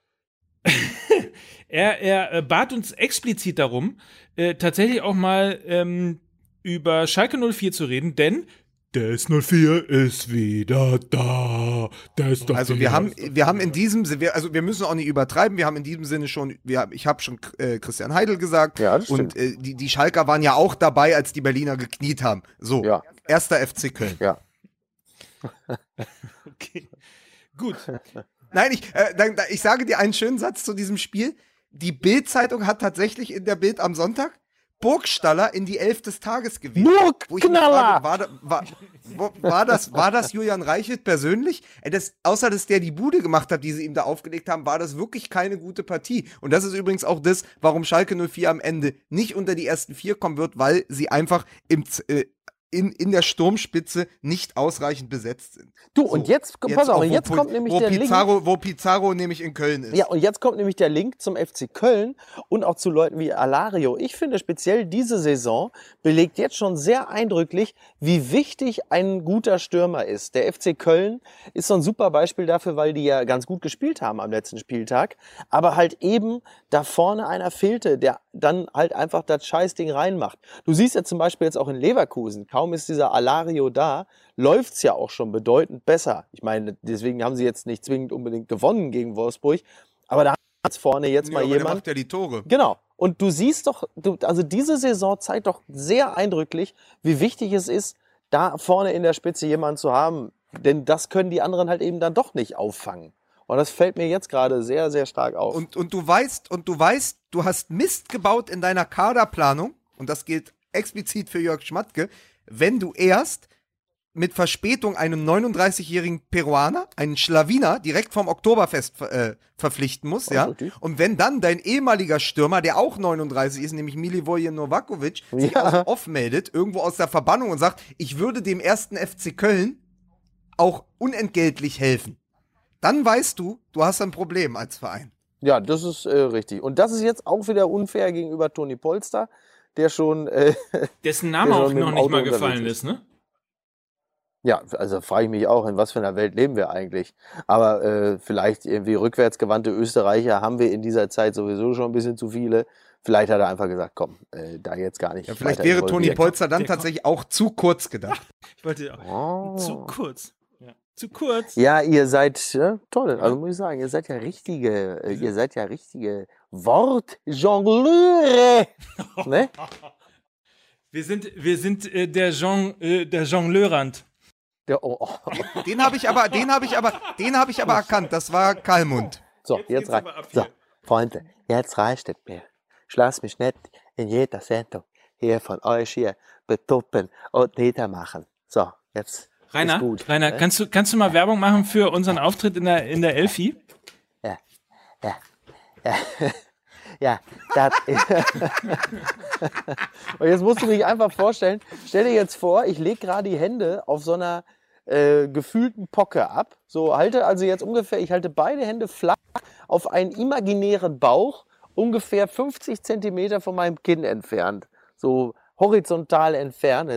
er, er äh, bat uns explizit darum, äh, tatsächlich auch mal ähm, über Schalke 04 zu reden, denn der S04 ist wieder da. Der ist doch also wir haben, wir haben in diesem Sinne, also wir müssen auch nicht übertreiben, wir haben in diesem Sinne schon, wir, ich habe schon äh, Christian Heidel gesagt ja, und äh, die, die Schalker waren ja auch dabei, als die Berliner gekniet haben. So, ja. erster FC Köln. Ja. okay, gut. Nein, ich, äh, dann, ich sage dir einen schönen Satz zu diesem Spiel. Die Bild-Zeitung hat tatsächlich in der Bild am Sonntag Burgstaller in die Elf des Tages gewählt. Burgknaller! War, war, war, das, war das Julian Reichelt persönlich? Das, außer dass der die Bude gemacht hat, die sie ihm da aufgelegt haben, war das wirklich keine gute Partie. Und das ist übrigens auch das, warum Schalke 04 am Ende nicht unter die ersten vier kommen wird, weil sie einfach im, äh, in, in der Sturmspitze nicht ausreichend besetzt sind. Du, und jetzt, Jetzt pass auf, auch, und wo jetzt Pu- kommt nämlich wo der Link. Pizarro, Wo Pizarro nämlich in Köln ist. Ja, und jetzt kommt nämlich der Link zum FC Köln und auch zu Leuten wie Alario. Ich finde speziell diese Saison belegt jetzt schon sehr eindrücklich, wie wichtig ein guter Stürmer ist. Der FC Köln ist so ein super Beispiel dafür, weil die ja ganz gut gespielt haben am letzten Spieltag, aber halt eben da vorne einer fehlte, der dann halt einfach das Scheißding reinmacht. Du siehst ja zum Beispiel jetzt auch in Leverkusen, kaum ist dieser Alario da, läuft's ja auch schon bedeutend besser. Ich meine, deswegen haben sie jetzt nicht zwingend unbedingt gewonnen gegen Wolfsburg, aber da hat vorne jetzt Ja, mal aber der jemand. macht ja die Tore. Genau. Und du siehst doch, du, also diese Saison zeigt doch sehr eindrücklich, wie wichtig es ist, da vorne in der Spitze jemanden zu haben. Denn das können die anderen halt eben dann doch nicht auffangen. Und das fällt mir jetzt gerade sehr, sehr stark auf. Und, und du weißt, und du weißt, du hast Mist gebaut in deiner Kaderplanung, und das gilt explizit für Jörg Schmatke, wenn du erst mit Verspätung einen 39-jährigen Peruaner, einen Schlawiner, direkt vom Oktoberfest äh, verpflichten musst, Oh, ja. Und wenn dann dein ehemaliger Stürmer, der auch 39 ist, nämlich Milivoje Novakovic, sich Ja. aus dem Off meldet, irgendwo aus der Verbannung und sagt, ich würde dem ersten FC Köln auch unentgeltlich helfen. Dann weißt du, du hast ein Problem als Verein. ja, das ist äh, richtig. Und das ist jetzt auch wieder unfair gegenüber Toni Polster, der schon, äh, Dessen Name auch noch nicht Auto mal gefallen ist. ne? ja, also frage ich mich auch, in was für einer Welt leben wir eigentlich. Aber äh, vielleicht irgendwie rückwärtsgewandte Österreicher haben wir in dieser Zeit sowieso schon ein bisschen zu viele. Vielleicht hat er einfach gesagt, komm, äh, da jetzt gar nicht. Ja, vielleicht wäre Toni. Polster dann tatsächlich auch zu kurz gedacht. Ich wollte Oh. zu kurz. Ja. Zu kurz. Ja, ihr seid ja, toll. Also muss ich sagen, ihr seid ja richtige, äh, ihr seid ja richtige Wortjongleure. ne? Wir sind, wir sind äh, der Jean, äh, der Jongleurand. Ja, oh, oh. Den habe ich aber, den habe ich aber, den habe ich aber erkannt. Das war Kalmund. So, Jetzt jetzt, reicht. So. Freunde, jetzt reicht es mir. Ich lass mich nicht in jeder Sendung hier von euch hier betuppen und niedermachen. So, jetzt Rainer, ist gut. Rainer, ne? kannst du, kannst du mal Werbung machen für unseren Auftritt in der, in der Elfi? Ja, ja, ja. Ja, das ist. Und jetzt musst du dich einfach vorstellen, stell dir jetzt vor, ich lege gerade die Hände auf so einer äh, gefühlten Pocke ab. So, halte also jetzt ungefähr, ich halte beide Hände flach auf einen imaginären Bauch, ungefähr 50 Zentimeter von meinem Kinn entfernt. So horizontal entfernt.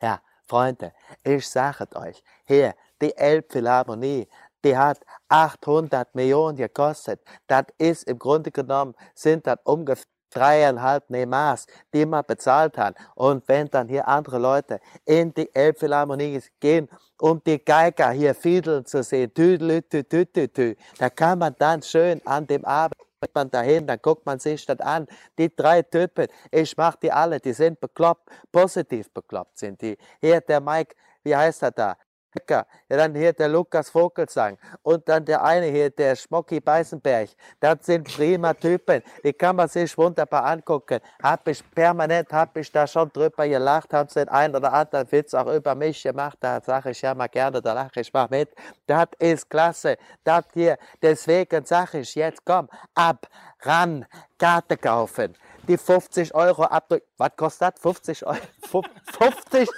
Ja, Freunde, ich sage es euch, hier, die Elbphilharmonie, die hat 800 Millionen gekostet. Das ist im Grunde genommen, sind das ungefähr dreieinhalb Nemas, die man bezahlt hat. Und wenn dann hier andere Leute in die Elbphilharmonie gehen, um die Geiger hier fiedeln zu sehen, tüdelü, tü, tü, tü, tü, da kann man dann schön an dem Abend geht man dahin, dann guckt man sich das an. Die drei Typen, ich mach die alle, die sind bekloppt, positiv bekloppt sind die. Hier der Mike, wie heißt er da? Becker. Ja, dann hier der Lukas Vogelsang und dann der eine hier, der Schmocki Beißenberg. Das sind prima Typen, die kann man sich wunderbar angucken. Hab ich permanent, hab ich da schon drüber gelacht, haben sie den einen oder anderen Witz auch über mich gemacht, da sage ich ja mal gerne, da lache ich mal mit. Das ist klasse, das hier, deswegen sage ich jetzt, komm, ab, ran, Karte kaufen. Die 50 Euro abdrücken. Was kostet das? 50 Euro? Fu- 50?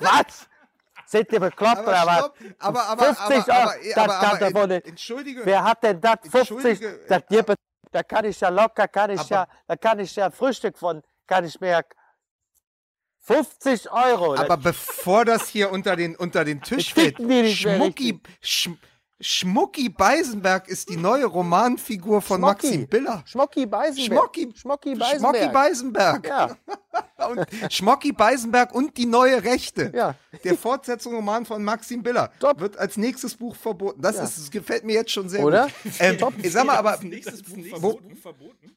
Was? Sind die bekloppt oder was? aber, aber, 50 aber, Euro, aber, das wohl nicht. entschuldige, Wer hat denn das 50? Entschuldige, Das gibt, da kann ich ja locker, kann ich ja, da kann ich ja Frühstück von, kann ich mir 50 Euro. das- aber bevor das hier unter den, unter den Tisch fällt, Schmucki, Sch, Schmucki Beisenberg ist die neue Romanfigur von Schmocki. Maxim Biller. Schmocki Beisenberg. Schmocki, Schmocki Schmocki Beisenberg. Beisenberg. Ja, Und Schmocki Beisenberg und die neue Rechte. ja. Der Fortsetzungsroman von Maxim Biller Top. wird als nächstes Buch verboten. Das, Ja. ist, das gefällt mir jetzt schon sehr Oder? gut. Ähm, ich sag mal, aber Als nächstes Buch verboten. verboten.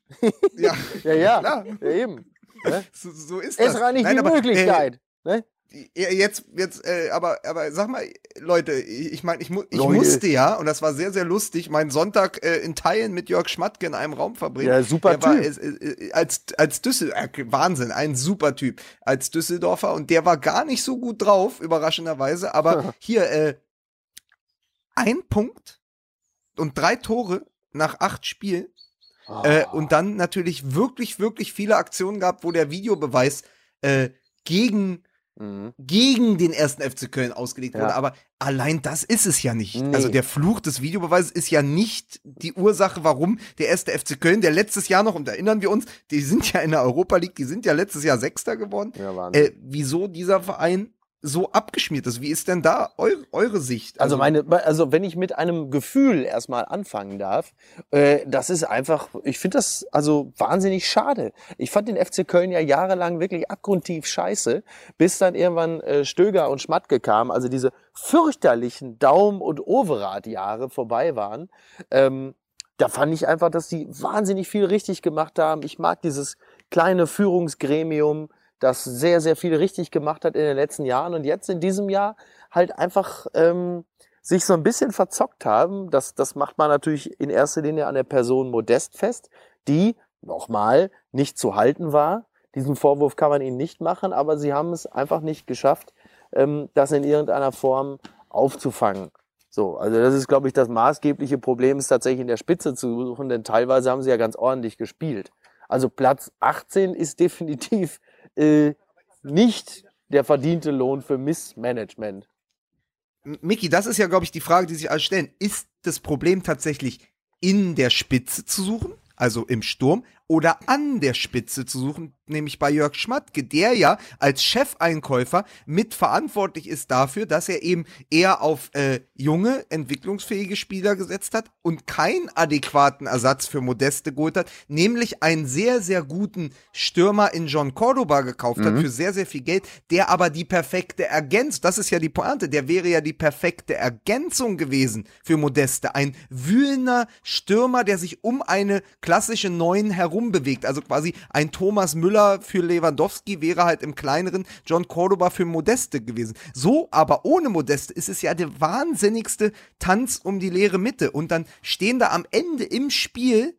ja, Ja, ja. Klar. ja eben. Ne? so, so ist das. Ist rein nicht Nein, die aber, Möglichkeit. ne? Jetzt, jetzt, äh, aber, aber sag mal, Leute, ich, meine, ich, mu ich Leute. musste ja, und das war sehr, sehr lustig, meinen Sonntag äh, in Teilen mit Jörg Schmatke in einem Raum verbringen. Ja, super der War, Typ. äh, äh, als, als Düssel, äh, Wahnsinn, ein super Typ, als Düsseldorfer, und der war gar nicht so gut drauf, überraschenderweise, aber hier, äh, ein Punkt und drei Tore nach acht Spielen. Äh, Oh. und dann natürlich wirklich, wirklich viele Aktionen gehabt, wo der Videobeweis äh, gegen mhm. gegen den ersten FC Köln ausgelegt ja. wurde. Aber allein das ist es ja nicht. Nee. Also der Fluch des Videobeweises ist ja nicht die Ursache, warum der erste FC Köln, der letztes Jahr noch, und erinnern wir uns, die sind ja in der Europa League, die sind ja letztes Jahr Sechster geworden. Ja, äh, wieso dieser Verein so abgeschmiert ist. Wie ist denn da eure, eure Sicht? Also, also, meine, also wenn ich mit einem Gefühl erstmal anfangen darf, äh, das ist einfach, ich finde das also wahnsinnig schade. Ich fand den FC Köln ja jahrelang wirklich abgrundtief scheiße, bis dann irgendwann äh, Stöger und Schmatke kamen, also diese fürchterlichen Daum- und Overath-Jahre vorbei waren. Ähm, da fand ich einfach, dass die wahnsinnig viel richtig gemacht haben. Ich mag dieses kleine Führungsgremium das sehr, sehr viel richtig gemacht hat in den letzten Jahren und jetzt in diesem Jahr halt einfach ähm, sich so ein bisschen verzockt haben. Das, das macht man natürlich in erster Linie an der Person Modest fest, die nochmal nicht zu halten war. Diesen Vorwurf kann man ihnen nicht machen, aber sie haben es einfach nicht geschafft, ähm, das in irgendeiner Form aufzufangen. So, also das ist, glaube ich, das maßgebliche Problem, ist tatsächlich in der Spitze zu suchen, denn teilweise haben sie ja ganz ordentlich gespielt. Also Platz 18 ist definitiv äh, nicht der verdiente Lohn für Missmanagement. Miki, das ist ja, glaube ich, die Frage, die sich alle stellen. Ist das Problem tatsächlich in der Spitze zu suchen, also im Sturm, oder an der Spitze zu suchen, nämlich bei Jörg Schmatke, der ja als Chefeinkäufer mitverantwortlich ist dafür, dass er eben eher auf äh, junge, entwicklungsfähige Spieler gesetzt hat und keinen adäquaten Ersatz für Modeste geholt hat, nämlich einen sehr, sehr guten Stürmer in John Cordoba gekauft mhm. hat für sehr, sehr viel Geld, der aber die perfekte Ergänzung, das ist ja die Pointe, der wäre ja die perfekte Ergänzung gewesen für Modeste. Ein wühlender Stürmer, der sich um eine klassische Neun herum rumbewegt. Also quasi ein Thomas Müller für Lewandowski wäre halt im kleineren John Cordoba für Modeste gewesen. So, aber ohne Modeste ist es ja der wahnsinnigste Tanz um die leere Mitte. Und dann stehen da am Ende im Spiel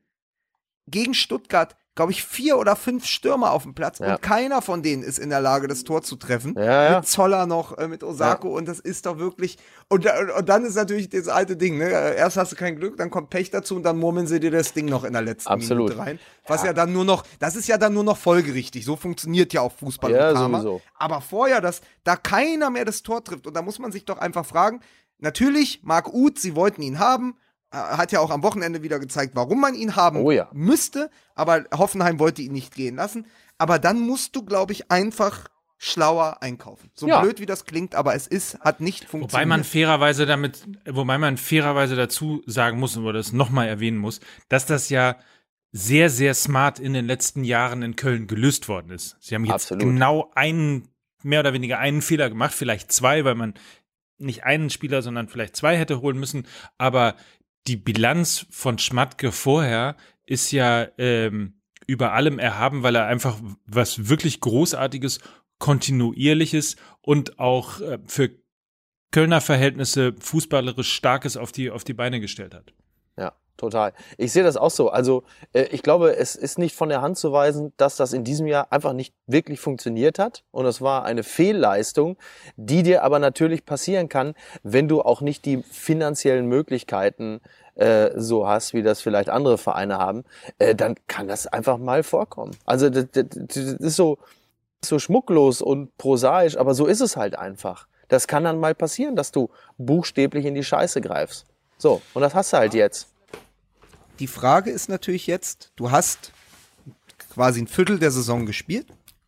gegen Stuttgart glaube ich, vier oder fünf Stürmer auf dem Platz ja. und keiner von denen ist in der Lage, das Tor zu treffen. Ja, ja. Mit Zoller noch, äh, mit Osako und das ist doch wirklich. Und, und dann ist natürlich das alte Ding, ne? Erst hast du kein Glück, dann kommt Pech dazu und dann murmeln sie dir das Ding noch in der letzten Absolut. Minute rein. Was ja. dann nur noch, das ist ja dann nur noch folgerichtig. So funktioniert ja auch Fußball ja, und Karma. Sowieso. Aber vorher, dass da keiner mehr das Tor trifft und da muss man sich doch einfach fragen, Natürlich, Marc Uth, sie wollten ihn haben, hat ja auch am Wochenende wieder gezeigt, warum man ihn haben oh ja. müsste, aber Hoffenheim wollte ihn nicht gehen lassen. Aber dann musst du, glaube ich, einfach schlauer einkaufen. So ja. blöd wie das klingt, aber es ist, hat nicht funktioniert. Wobei man fairerweise damit, wobei man fairerweise dazu sagen muss oder das nochmal erwähnen muss, dass das ja sehr, sehr smart in den letzten Jahren in Köln gelöst worden ist. Sie haben jetzt Absolut. genau einen, mehr oder weniger einen Fehler gemacht, vielleicht zwei, weil man nicht einen Spieler, sondern vielleicht zwei hätte holen müssen. Aber die Bilanz von Schmatke vorher ist ja ähm, über allem erhaben, weil er einfach was wirklich Großartiges, Kontinuierliches und auch äh, für Kölner Verhältnisse fußballerisch Starkes auf die, auf die Beine gestellt hat. Total. Ich sehe das auch so. Also äh, ich glaube, es ist nicht von der Hand zu weisen, dass das in diesem Jahr einfach nicht wirklich funktioniert hat. Und es war eine Fehlleistung, die dir aber natürlich passieren kann, wenn du auch nicht die finanziellen Möglichkeiten äh, so hast, wie das vielleicht andere Vereine haben, äh, dann kann das einfach mal vorkommen. Also das, das, das ist so, so schmucklos und prosaisch, aber so ist es halt einfach. Das kann dann mal passieren, dass du buchstäblich in die Scheiße greifst. So, und das hast du halt jetzt. Die Frage ist natürlich jetzt, du hast quasi ein Viertel der Saison gespielt.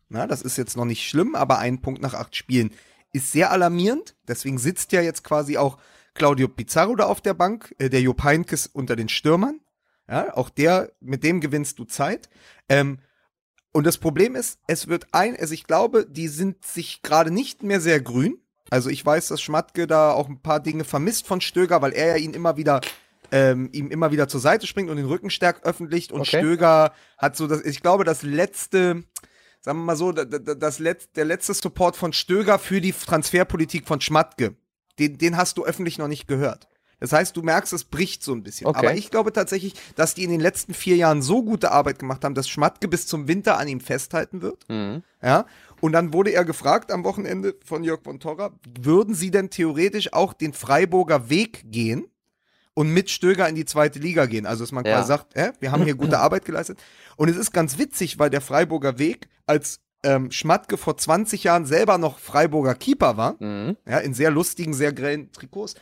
Na, das ist jetzt noch nicht schlimm, aber ein Punkt nach acht Spielen ist sehr alarmierend. Deswegen sitzt ja jetzt quasi auch Claudio Pizarro da auf der Bank, äh, der Jupp Heynckes unter den Stürmern. Ja, auch der, mit dem gewinnst du Zeit. Ähm, und das Problem ist, es wird ein, also ich glaube, die sind sich gerade nicht mehr sehr grün. Also ich weiß, dass Schmatke da auch ein paar Dinge vermisst von Stöger, weil er ja ihn immer wieder ähm, ihm immer wieder zur Seite springt und den Rücken stärkt öffentlich und okay. Stöger hat so das, ich glaube, das letzte, sagen wir mal so, das, das, das, der letzte Support von Stöger für die Transferpolitik von Schmatke, den, den hast du öffentlich noch nicht gehört. Das heißt, du merkst, es bricht so ein bisschen. Okay. Aber ich glaube tatsächlich, dass die in den letzten vier Jahren so gute Arbeit gemacht haben, dass Schmatke bis zum Winter an ihm festhalten wird. Mhm. Ja. Und dann wurde er gefragt am Wochenende von Jörg von Torra, würden sie denn theoretisch auch den Freiburger Weg gehen? Und mit Stöger in die zweite Liga gehen. Also dass man ja. quasi sagt, äh, wir haben hier gute Arbeit geleistet. Und es ist ganz witzig, weil der Freiburger Weg als ähm, Schmatke vor 20 Jahren selber noch Freiburger Keeper war, mhm. ja, in sehr lustigen, sehr grellen Trikots,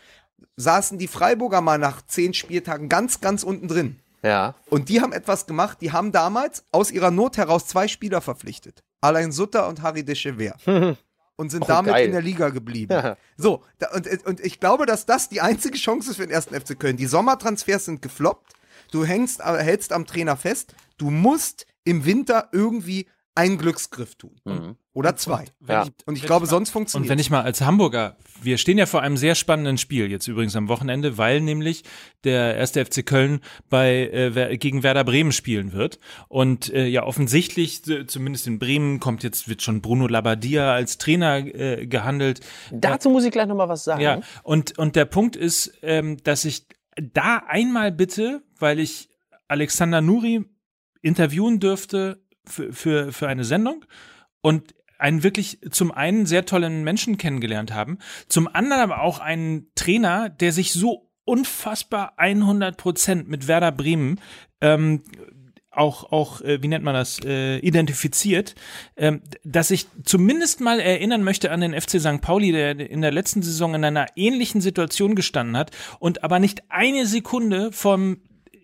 saßen die Freiburger mal nach zehn Spieltagen ganz, ganz unten drin. Ja. Und die haben etwas gemacht, die haben damals aus ihrer Not heraus zwei Spieler verpflichtet. Alain Sutter und Harry de Chever. und sind oh, damit geil. in der Liga geblieben. Ja. So, da, und, und ich glaube, dass das die einzige Chance ist für den ersten FC Köln. Die Sommertransfers sind gefloppt. Du hängst, äh, hältst am Trainer fest. Du musst im Winter irgendwie einen Glücksgriff tun. Mhm. Oder zwei. Und, ja. ich, und ich glaube, ich mal, sonst funktioniert Und wenn ich mal als Hamburger, wir stehen ja vor einem sehr spannenden Spiel, jetzt übrigens am Wochenende, weil nämlich der erste FC Köln bei äh, gegen Werder Bremen spielen wird. Und äh, ja, offensichtlich, zumindest in Bremen, kommt jetzt, wird schon Bruno Labbadia als Trainer äh, gehandelt. Dazu muss ich gleich nochmal was sagen. Ja, und, und der Punkt ist, ähm, dass ich da einmal bitte, weil ich Alexander Nuri interviewen dürfte für, für, für eine Sendung und einen wirklich zum einen sehr tollen Menschen kennengelernt haben, zum anderen aber auch einen Trainer, der sich so unfassbar 100 Prozent mit Werder Bremen ähm, auch, auch äh, wie nennt man das, äh, identifiziert, ähm, dass ich zumindest mal erinnern möchte an den FC St. Pauli, der in der letzten Saison in einer ähnlichen Situation gestanden hat und aber nicht eine Sekunde vom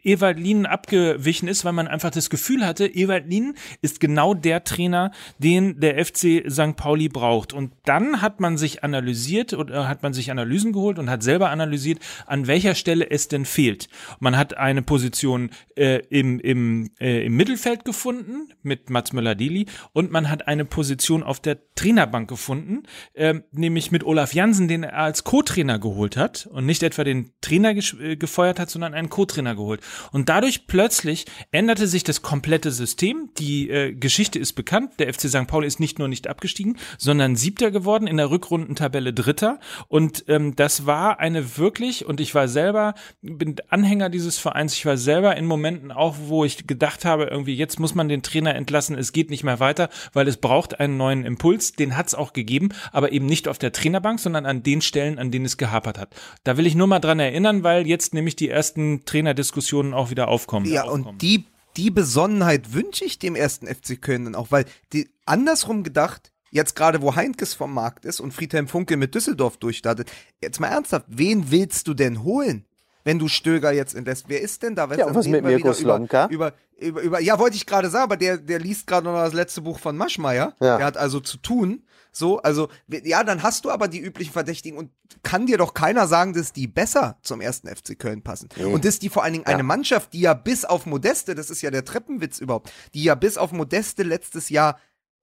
Ewald Lien abgewichen ist, weil man einfach das Gefühl hatte, Ewald Lien ist genau der Trainer, den der FC St. Pauli braucht. Und dann hat man sich analysiert oder hat man sich Analysen geholt und hat selber analysiert, an welcher Stelle es denn fehlt. Man hat eine Position äh, im, im, äh, im Mittelfeld gefunden mit Mats Möller-Deli und man hat eine Position auf der Trainerbank gefunden, äh, nämlich mit Olaf Jansen, den er als Co-Trainer geholt hat und nicht etwa den Trainer äh, gefeuert hat, sondern einen Co-Trainer geholt. Und dadurch plötzlich änderte sich das komplette System. Die äh, Geschichte ist bekannt. Der FC St. Pauli ist nicht nur nicht abgestiegen, sondern siebter geworden, in der Rückrundentabelle dritter. Und ähm, das war eine wirklich, und ich war selber, bin Anhänger dieses Vereins, ich war selber in Momenten auch, wo ich gedacht habe, irgendwie jetzt muss man den Trainer entlassen, es geht nicht mehr weiter, weil es braucht einen neuen Impuls. Den hat es auch gegeben, aber eben nicht auf der Trainerbank, sondern an den Stellen, an denen es gehapert hat. Da will ich nur mal dran erinnern, weil jetzt nämlich die ersten Trainerdiskussionen Diskussionen auch wieder aufkommen. Ja, aufkommen. und die, die Besonnenheit wünsche ich dem ersten FC Köln dann auch, weil die andersrum gedacht, jetzt gerade wo Heinkes vom Markt ist und Friedhelm Funke mit Düsseldorf durchstartet, jetzt mal ernsthaft, wen willst du denn holen? Wenn du Stöger jetzt entlässt, wer ist denn da? Weißt, ja, was mit Mirko Slomka? Über, über, über, ja, wollte ich gerade sagen, aber der, der liest gerade noch das letzte Buch von Maschmeyer. Ja. Der hat also zu tun. So, also, ja, dann hast du aber die üblichen Verdächtigen und kann dir doch keiner sagen, dass die besser zum ersten FC Köln passen. Mhm. Und dass die vor allen Dingen ja. eine Mannschaft, die ja bis auf Modeste, das ist ja der Treppenwitz überhaupt, die ja bis auf Modeste letztes Jahr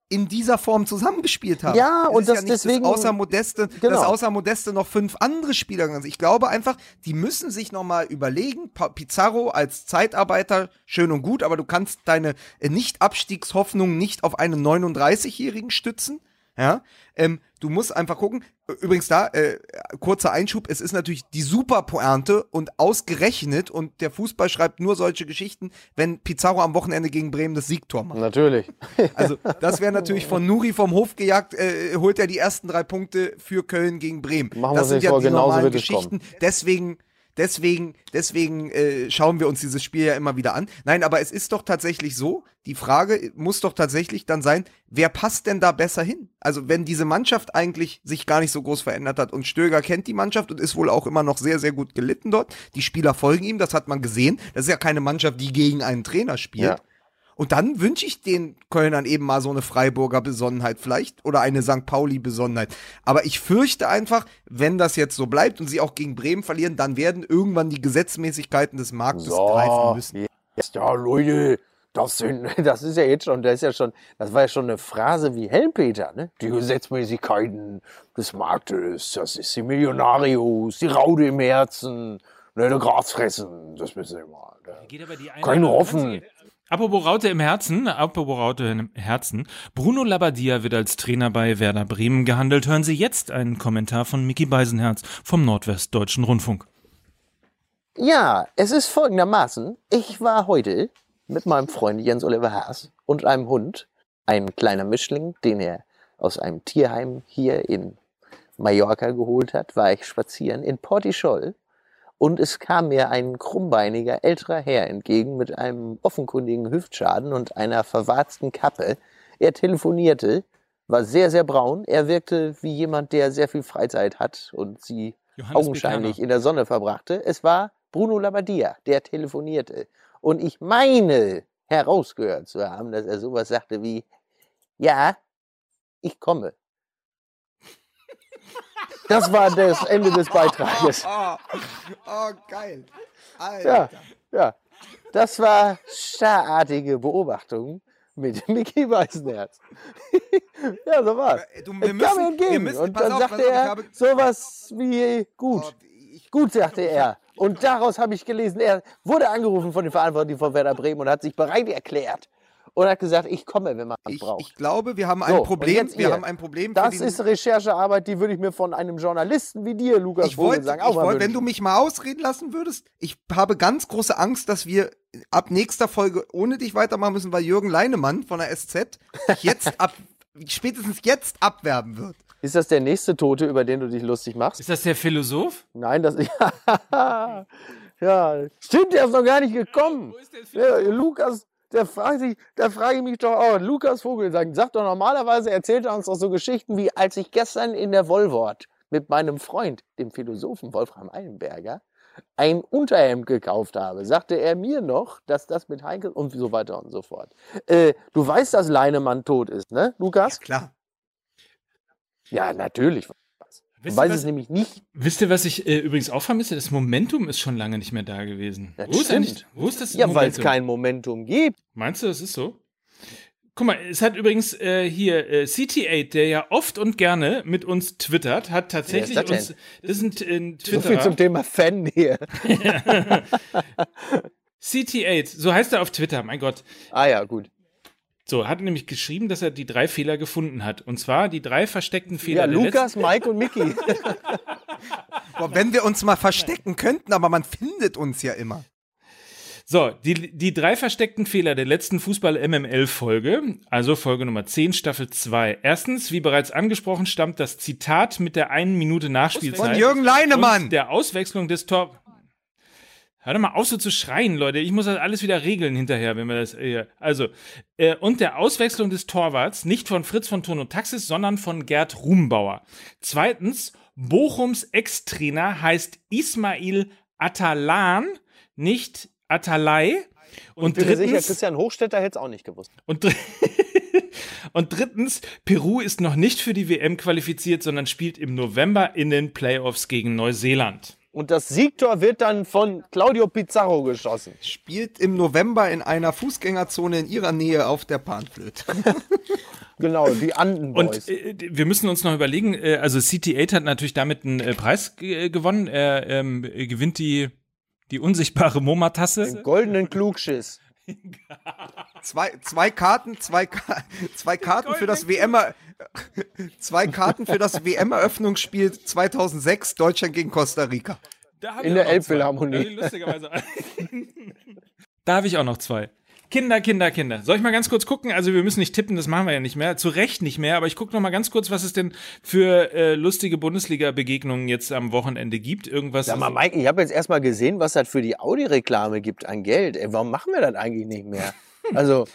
in dieser Form zusammengespielt haben. Ja, es und das ja nicht, deswegen außer Modeste, genau. dass außer Modeste noch fünf andere Spieler sind. Ich glaube einfach, die müssen sich noch mal überlegen. Pizarro als Zeitarbeiter schön und gut, aber du kannst deine Nicht-Abstiegshoffnung nicht auf einen 39-Jährigen stützen. Ja, ähm, du musst einfach gucken. Übrigens da, äh, kurzer Einschub, es ist natürlich die super Pointe und ausgerechnet und der Fußball schreibt nur solche Geschichten, wenn Pizarro am Wochenende gegen Bremen das Siegtor macht. Natürlich. Also das wäre natürlich von Nuri vom Hof gejagt, äh, holt er die ersten drei Punkte für Köln gegen Bremen. Machen das sind ja vor, die normalen Geschichten. Deswegen Deswegen, deswegen äh, schauen wir uns dieses Spiel ja immer wieder an. Nein, aber es ist doch tatsächlich so, die Frage muss doch tatsächlich dann sein, wer passt denn da besser hin? Also wenn diese Mannschaft eigentlich sich gar nicht so groß verändert hat und Stöger kennt die Mannschaft und ist wohl auch immer noch sehr, sehr gut gelitten dort. Die Spieler folgen ihm, das hat man gesehen. Das ist ja keine Mannschaft, die gegen einen Trainer spielt. Ja. Und dann wünsche ich den Kölnern eben mal so eine Freiburger Besonnenheit vielleicht oder eine St. Pauli Besonnenheit. Aber ich fürchte einfach, wenn das jetzt so bleibt und sie auch gegen Bremen verlieren, dann werden irgendwann die Gesetzmäßigkeiten des Marktes so, greifen müssen. Jetzt, ja, Leute, das, sind, das ist ja jetzt schon, das ist ja schon, das war ja schon eine Phrase wie Helmpeter, ne? Die Gesetzmäßigkeiten des Marktes, das ist die Millionarius, die Raude im Herzen, ne, der Grasfressen, das müssen wir mal. Ne? Keine hoffen. Apropos Raute im Herzen, apropos Raute im Herzen. Bruno Labbadia wird als Trainer bei Werder Bremen gehandelt. Hören Sie jetzt einen Kommentar von Mickey Beisenherz vom Nordwestdeutschen Rundfunk. Ja, es ist folgendermaßen. Ich war heute mit meinem Freund Jens Oliver Haas und einem Hund, ein kleiner Mischling, den er aus einem Tierheim hier in Mallorca geholt hat, war ich spazieren in Portischol und es kam mir ein krummbeiniger älterer Herr entgegen mit einem offenkundigen Hüftschaden und einer verwarzten Kappe Er telefonierte, war sehr, sehr braun. Er wirkte wie jemand, der sehr viel Freizeit hat und sie Johannes augenscheinlich Bekerner. in der Sonne verbrachte. Es war Bruno Labbadia, der telefonierte. Und ich meine herausgehört zu haben, dass er sowas sagte wie, ja, ich komme. Das war das Ende des Beitrages. Oh, oh, geil. Alter. Ja, ja. Das war starrartige Beobachtung mit Mickey Weißenherz. ja, so war's. Du, Er wir kam müssen, entgegen wir müssen, und dann auf, sagte ich er habe, sowas wie gut. oh, ich, Gut, sagte er. Und daraus habe ich gelesen, er wurde angerufen von den Verantwortlichen von Werder Bremen und hat sich bereit erklärt. Und hat gesagt, ich komme, wenn man es ich, braucht. ich glaube, wir haben So, ein und Problem. Wir ihr. haben ein Problem. für Das ist Recherchearbeit, die würde ich mir von einem Journalisten wie dir, Lukas ich wollte, Vogelsang, ich auch mal wollte, wenn du mich mal ausreden lassen würdest, ich habe ganz große Angst, dass wir ab nächster Folge ohne dich weitermachen müssen, weil Jürgen Leinemann von der SZ jetzt ab, spätestens jetzt abwerben wird. Ist das der nächste Tote, über den du dich lustig machst? Ist das der Philosoph? Nein, das ja, ja, stimmt, der ist noch gar nicht gekommen. Wo ist der Ja, Lukas, der fragt sich, da frage ich mich doch auch, Lukas Vogelsang sagt doch normalerweise, erzählt er uns doch so Geschichten wie, als ich gestern in der Wollwort mit meinem Freund, dem Philosophen Wolfram Eilenberger, ein Unterhemd gekauft habe, sagte er mir noch, dass das mit Heinkel und so weiter und so fort. Äh, du weißt, dass Leinemann tot ist, ne, Lukas? Klar. Ja, natürlich. Wisst ihr, weißt was, es nämlich nicht. wisst ihr, was ich äh, übrigens auch vermisse? Das Momentum ist schon lange nicht mehr da gewesen. Ja, wo, ist eigentlich, wo ist das Ja, weil es kein Momentum gibt. Meinst du, das ist so? Guck mal, es hat übrigens äh, hier äh, CT8, der ja oft und gerne mit uns twittert, hat tatsächlich das uns. Das ist ein, T- ein So viel Twitterer. zum Thema Fan hier. CT8, so heißt er auf Twitter, mein Gott. Ah ja, gut. So, hat nämlich geschrieben, dass er die drei Fehler gefunden hat. Und zwar die drei versteckten Fehler. Ja, der Lukas, Mike und Mickey. Boah, wenn wir uns mal verstecken könnten, aber man findet uns ja immer. So, die, die drei versteckten Fehler der letzten Fußball-MML-Folge, also Folge Nummer 10, Staffel 2. Erstens, wie bereits angesprochen, stammt das Zitat mit der einen Minute Nachspielzeit. Von Jürgen Leinemann. Und der Auswechslung des Tor. Hör doch mal auf, so zu schreien, Leute. Ich muss das alles wieder regeln hinterher, wenn wir das. Äh, also, äh, und der Auswechslung des Torwarts nicht von Fritz von Tono Taxis, sondern von Gerd Rumbauer. Zweitens, Bochums Ex-Trainer heißt Ismail Atalan, nicht Atalay. Und Bin mir sicher, drittens, Christian Hochstetter hätte es auch nicht gewusst. und, dr und drittens, Peru ist noch nicht für die WM qualifiziert, sondern spielt im November in den Playoffs gegen Neuseeland. Und das Siegtor wird dann von Claudio Pizarro geschossen. Spielt im November in einer Fußgängerzone in ihrer Nähe auf der Panflöte. Genau, die Anden-Boys. Und äh, wir müssen uns noch überlegen, äh, also CT8 hat natürlich damit einen äh, Preis äh, gewonnen. Er ähm, äh, gewinnt die, die unsichtbare MoMA-Tasse. Den goldenen Klugschiss. Zwei, zwei Karten, zwei, zwei Karten für das WM, -Er zwei Karten für das WM-Eröffnungsspiel 2006 Deutschland gegen Costa Rica. In der. Elbphilharmonie. Ich Lustigerweise. da habe ich auch noch zwei. Kinder, Kinder, Kinder. Soll ich mal ganz kurz gucken? Also wir müssen nicht tippen, das machen wir ja nicht mehr. Zu Recht nicht mehr, aber ich gucke noch mal ganz kurz, was es denn für äh, lustige Bundesliga-Begegnungen jetzt am Wochenende gibt. Irgendwas. Sag mal, Mike, ich habe jetzt erstmal gesehen, was das für die Audi-Reklame gibt an Geld. Ey, warum machen wir das eigentlich nicht mehr? Also,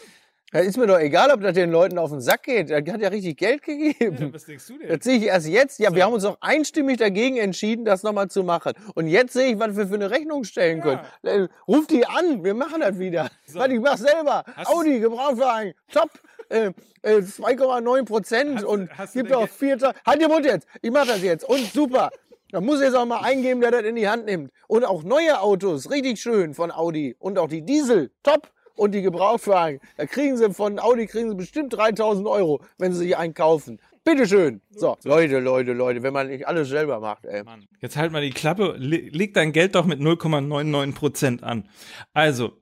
da ist mir doch egal, ob das den Leuten auf den Sack geht. Der hat ja richtig Geld gegeben. was denkst du denn? Das sehe ich erst jetzt. Ja, wir haben uns doch einstimmig dagegen entschieden, das nochmal zu machen. Und jetzt sehe ich, was wir für eine Rechnung stellen können. Äh, Ruf die an, wir machen das wieder. Warte, ich mach selber. Hast Audi, Gebrauchtwagen, top. Äh, äh, 2,9 Prozent und hast gibt auch vier. Halt den Mund jetzt. Ich mach das jetzt. Und super. Da muss jetzt auch mal eingeben, der das in die Hand nimmt. Und auch neue Autos, richtig schön von Audi. Und auch die Diesel, top. Und die Gebrauchtwagen, da kriegen sie von Audi kriegen sie bestimmt 3000 Euro, wenn sie sich einen kaufen. Bitteschön. So, Leute, Leute, Leute, wenn man nicht alles selber macht, ey. Mann. Jetzt halt mal die Klappe, le leg dein Geld doch mit 0,99% an. Also,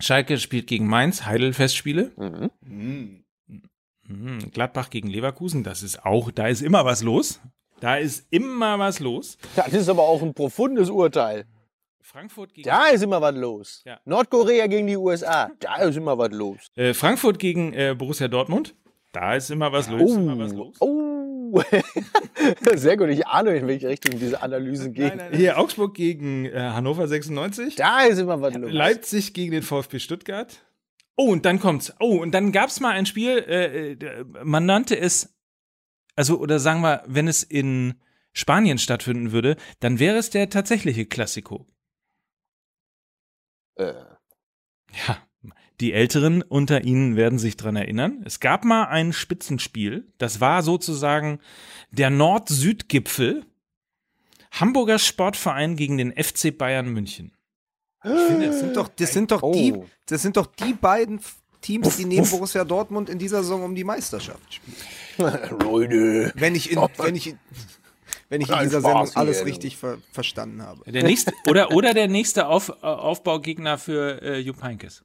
Schalke spielt gegen Mainz, Heidelfestspiele. Mhm. Mhm, Gladbach gegen Leverkusen, das ist auch, da ist immer was los. Da ist immer was los. Das ist aber auch ein profundes Urteil. Frankfurt gegen, Da ist immer was los. Ja. Nordkorea gegen die USA, da ist immer was los. äh, Frankfurt gegen äh, Borussia Dortmund. Da ist immer was los. Immer was los. Oh. Sehr gut, ich ahne, in welche Richtung diese Analysen gehen. Hier Augsburg gegen äh, Hannover 96. Da ist immer was los. Leipzig gegen den VfB Stuttgart. Oh, und dann kommt's. Oh, und dann gab's mal ein Spiel, äh, äh, man nannte es, also, oder sagen wir, wenn es in Spanien stattfinden würde, dann wäre es der tatsächliche Klassiko. Äh, Ja, die Älteren unter Ihnen werden sich dran erinnern. Es gab mal ein Spitzenspiel. Das war sozusagen der Nord-Süd-Gipfel. Hamburger Sportverein gegen den FC Bayern München. Ich finde, das sind doch, das sind doch die, Oh. das sind doch die beiden Teams, die neben Borussia Dortmund in dieser Saison um die Meisterschaft spielen. Leute. Wenn ich in, wenn ich, in- wenn ich in dieser Spaß Sendung alles hier. richtig ver verstanden habe. Der nächste, oder, oder der nächste Auf, Aufbaugegner für äh, Jupp Heynckes.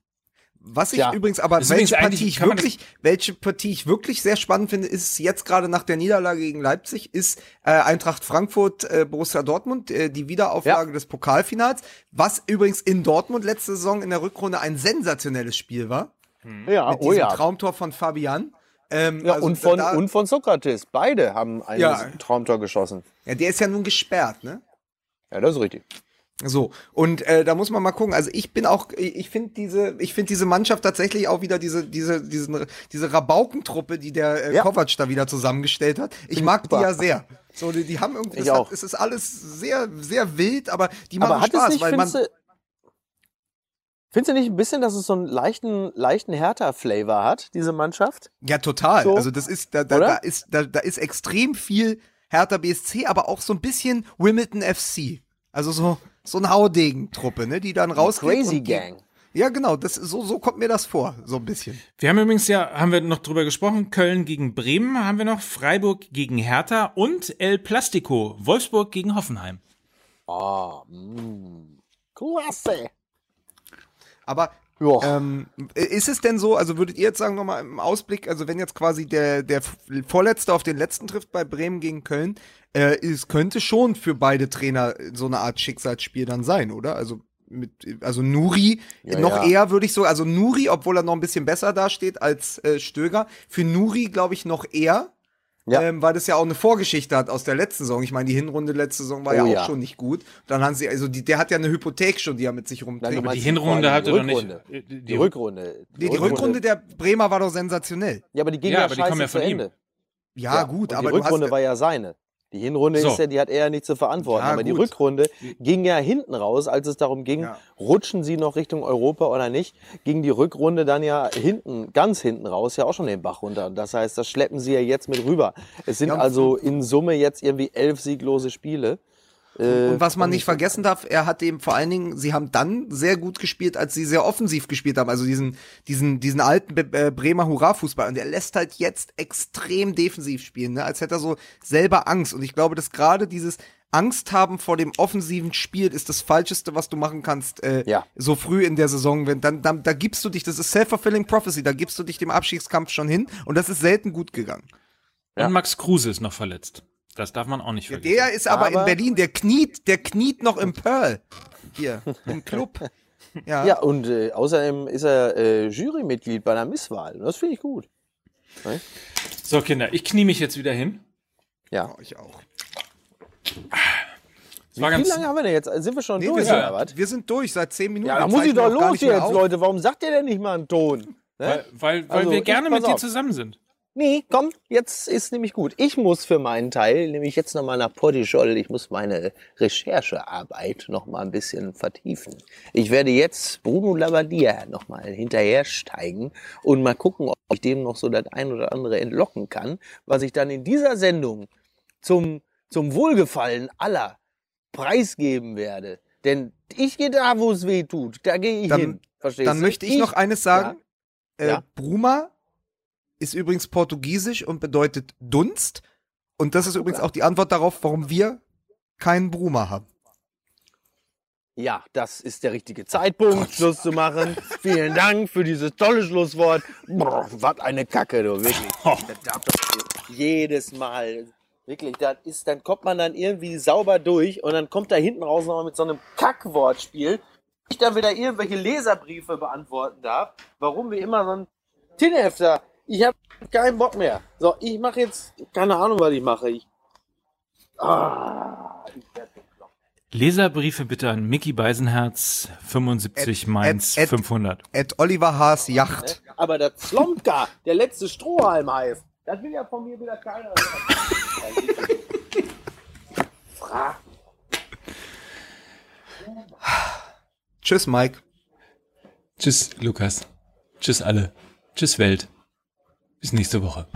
Was ich Ja. übrigens aber, Das welche Partie ich wirklich, welche Partie ich wirklich sehr spannend finde, ist jetzt gerade nach der Niederlage gegen Leipzig, ist äh, Eintracht Frankfurt, äh, Borussia Dortmund, äh, die Wiederauflage des Pokalfinals, was übrigens in Dortmund letzte Saison in der Rückrunde ein sensationelles Spiel war. Ja, mit oh diesem ja. Traumtor von Fabian. Ähm, ja also und, von, da, und von Sokrates. Beide haben ein Ja. Traumtor geschossen. ja, der ist ja nun gesperrt, ne? Ja, das ist richtig. So, und äh, da muss man mal gucken. Also ich bin auch, ich finde diese, ich finde diese Mannschaft tatsächlich auch wieder diese, diese, diesen, diese Rabaukentruppe, die der äh, Ja. Kovac da wieder zusammengestellt hat. Ich mag die super. ja sehr. So, die, die haben irgendwie, Ich es, hat, es ist alles sehr, sehr wild, aber die machen Aber hat Spaß, es nicht, weil man. du, findest du nicht ein bisschen, dass es so einen leichten, leichten Hertha-Flavor hat, diese Mannschaft? Ja, total. So? Also das ist, da, da, da ist, da, da ist extrem viel Hertha BSC, aber auch so ein bisschen Wimbledon FC. Also so, so eine Haudegen-Truppe, ne, die dann rausgeht. Crazy und die, Gang. Ja, genau, das, so, so kommt mir das vor, so ein bisschen. Wir haben übrigens ja, haben wir noch drüber gesprochen, Köln gegen Bremen haben wir noch, Freiburg gegen Hertha und El Plastico, Wolfsburg gegen Hoffenheim. Ah, mm. Klasse. Aber. Ähm, ist es denn so, also würdet ihr jetzt sagen, nochmal im Ausblick, also wenn jetzt quasi der, der Vorletzte auf den Letzten trifft bei Bremen gegen Köln, äh, es könnte schon für beide Trainer so eine Art Schicksalsspiel dann sein, oder? Also mit, also Nuri, Ja, noch ja. eher würde ich so, also Nuri, obwohl er noch ein bisschen besser dasteht als äh, Stöger, für Nuri glaube ich noch eher, Ja. ähm, weil das ja auch eine Vorgeschichte hat aus der letzten Saison. Ich meine, die Hinrunde letzte Saison war Oh ja auch ja. schon nicht gut. Dann haben sie, also die, der hat ja eine Hypothek schon, die er mit sich Nein, rumträgt. Aber die Hinrunde hatte die doch nicht. Rückrunde. äh, Die, Die Rückrunde. Die, die Rückrunde der Bremer war doch sensationell. Ja, aber die ging Ja, ja, aber die ja zu von ihm. Ende. Ja, gut, und aber die du hast, Rückrunde war ja seine. Die Hinrunde So. ist ja, die hat er ja nicht zu verantworten. Ja, aber die gut. Rückrunde ging ja hinten raus, als es darum ging, Ja. rutschen sie noch Richtung Europa oder nicht, ging die Rückrunde dann ja hinten, ganz hinten raus, ja auch schon den Bach runter. Das heißt, das schleppen sie ja jetzt mit rüber. Es sind Ja, also in Summe jetzt irgendwie elf sieglose Spiele. Äh, und was man nicht vergessen darf, er hat eben vor allen Dingen, sie haben dann sehr gut gespielt, als sie sehr offensiv gespielt haben. Also diesen, diesen, diesen alten Be äh, Bremer Hurra-Fußball. Und der lässt halt jetzt extrem defensiv spielen, ne? als hätte er so selber Angst. Und ich glaube, dass gerade dieses Angst haben vor dem offensiven Spiel ist das Falscheste, was du machen kannst, äh, Ja. so früh in der Saison. Wenn, dann, dann, da gibst du dich, das ist self-fulfilling prophecy, da gibst du dich dem Abstiegskampf schon hin. Und das ist selten gut gegangen. Ja. Und Max Kruse ist noch verletzt. Das darf man auch nicht vergessen. Der ist aber, in Aber- Berlin, der kniet, der kniet noch im Pearl. Hier, im Club. Ja. Ja, und äh, außerdem ist er äh, Jurymitglied bei einer Misswahl. Das finde ich gut. so, Kinder, ich knie mich jetzt wieder hin. Ja. Oh, ich auch. Wie ganz, lange haben wir denn jetzt? Sind wir schon Nee, durch, wir, sind, oder was? wir sind durch seit zehn Minuten. Ja, da muss ich doch los nicht mehr jetzt. Leute. Warum sagt ihr denn nicht mal einen Ton? Ne? weil, weil, weil Also, wir gerne mit dir auf. zusammen sind. Nee, komm, jetzt ist nämlich gut. Ich muss für meinen Teil nämlich jetzt nochmal nach Portischol. Ich muss meine Recherchearbeit nochmal ein bisschen vertiefen. Ich werde jetzt Bruno Labbadia nochmal hinterhersteigen und mal gucken, ob ich dem noch so das ein oder andere entlocken kann, was ich dann in dieser Sendung zum, zum Wohlgefallen aller preisgeben werde. Denn ich gehe da, wo es weh tut. Da gehe ich Dann- hin. Verstehst Dann du? möchte ich noch eines sagen. Äh, Ja. Bruma ist übrigens portugiesisch und bedeutet Dunst. Und das ist übrigens auch die Antwort darauf, warum wir keinen Bruma haben. Ja, das ist der richtige Zeitpunkt, Schluss zu machen. Vielen Dank für dieses tolle Schlusswort. Was eine Kacke, du, wirklich. Doch jedes Mal. Wirklich, das ist, dann kommt man dann irgendwie sauber durch und dann kommt da hinten raus nochmal mit so einem Kackwortspiel. Ich dann wieder irgendwelche Leserbriefe beantworten darf, warum wir immer so ein Tinhefter. Ich habe keinen Bock mehr. So, ich mache jetzt, keine Ahnung, was ich mache. Ich, ah, ich. Leserbriefe bitte an Mickey Beisenherz, 75 At- Mainz at- at- 500. At Oliver Haas Yacht. Aber der Slomka, der letzte Strohhalm heißt, das will ja von mir wieder keiner hören. Fra- Tschüss, Mike. Tschüss, Lukas. Tschüss alle. Tschüss, Welt. Bis nächste Woche.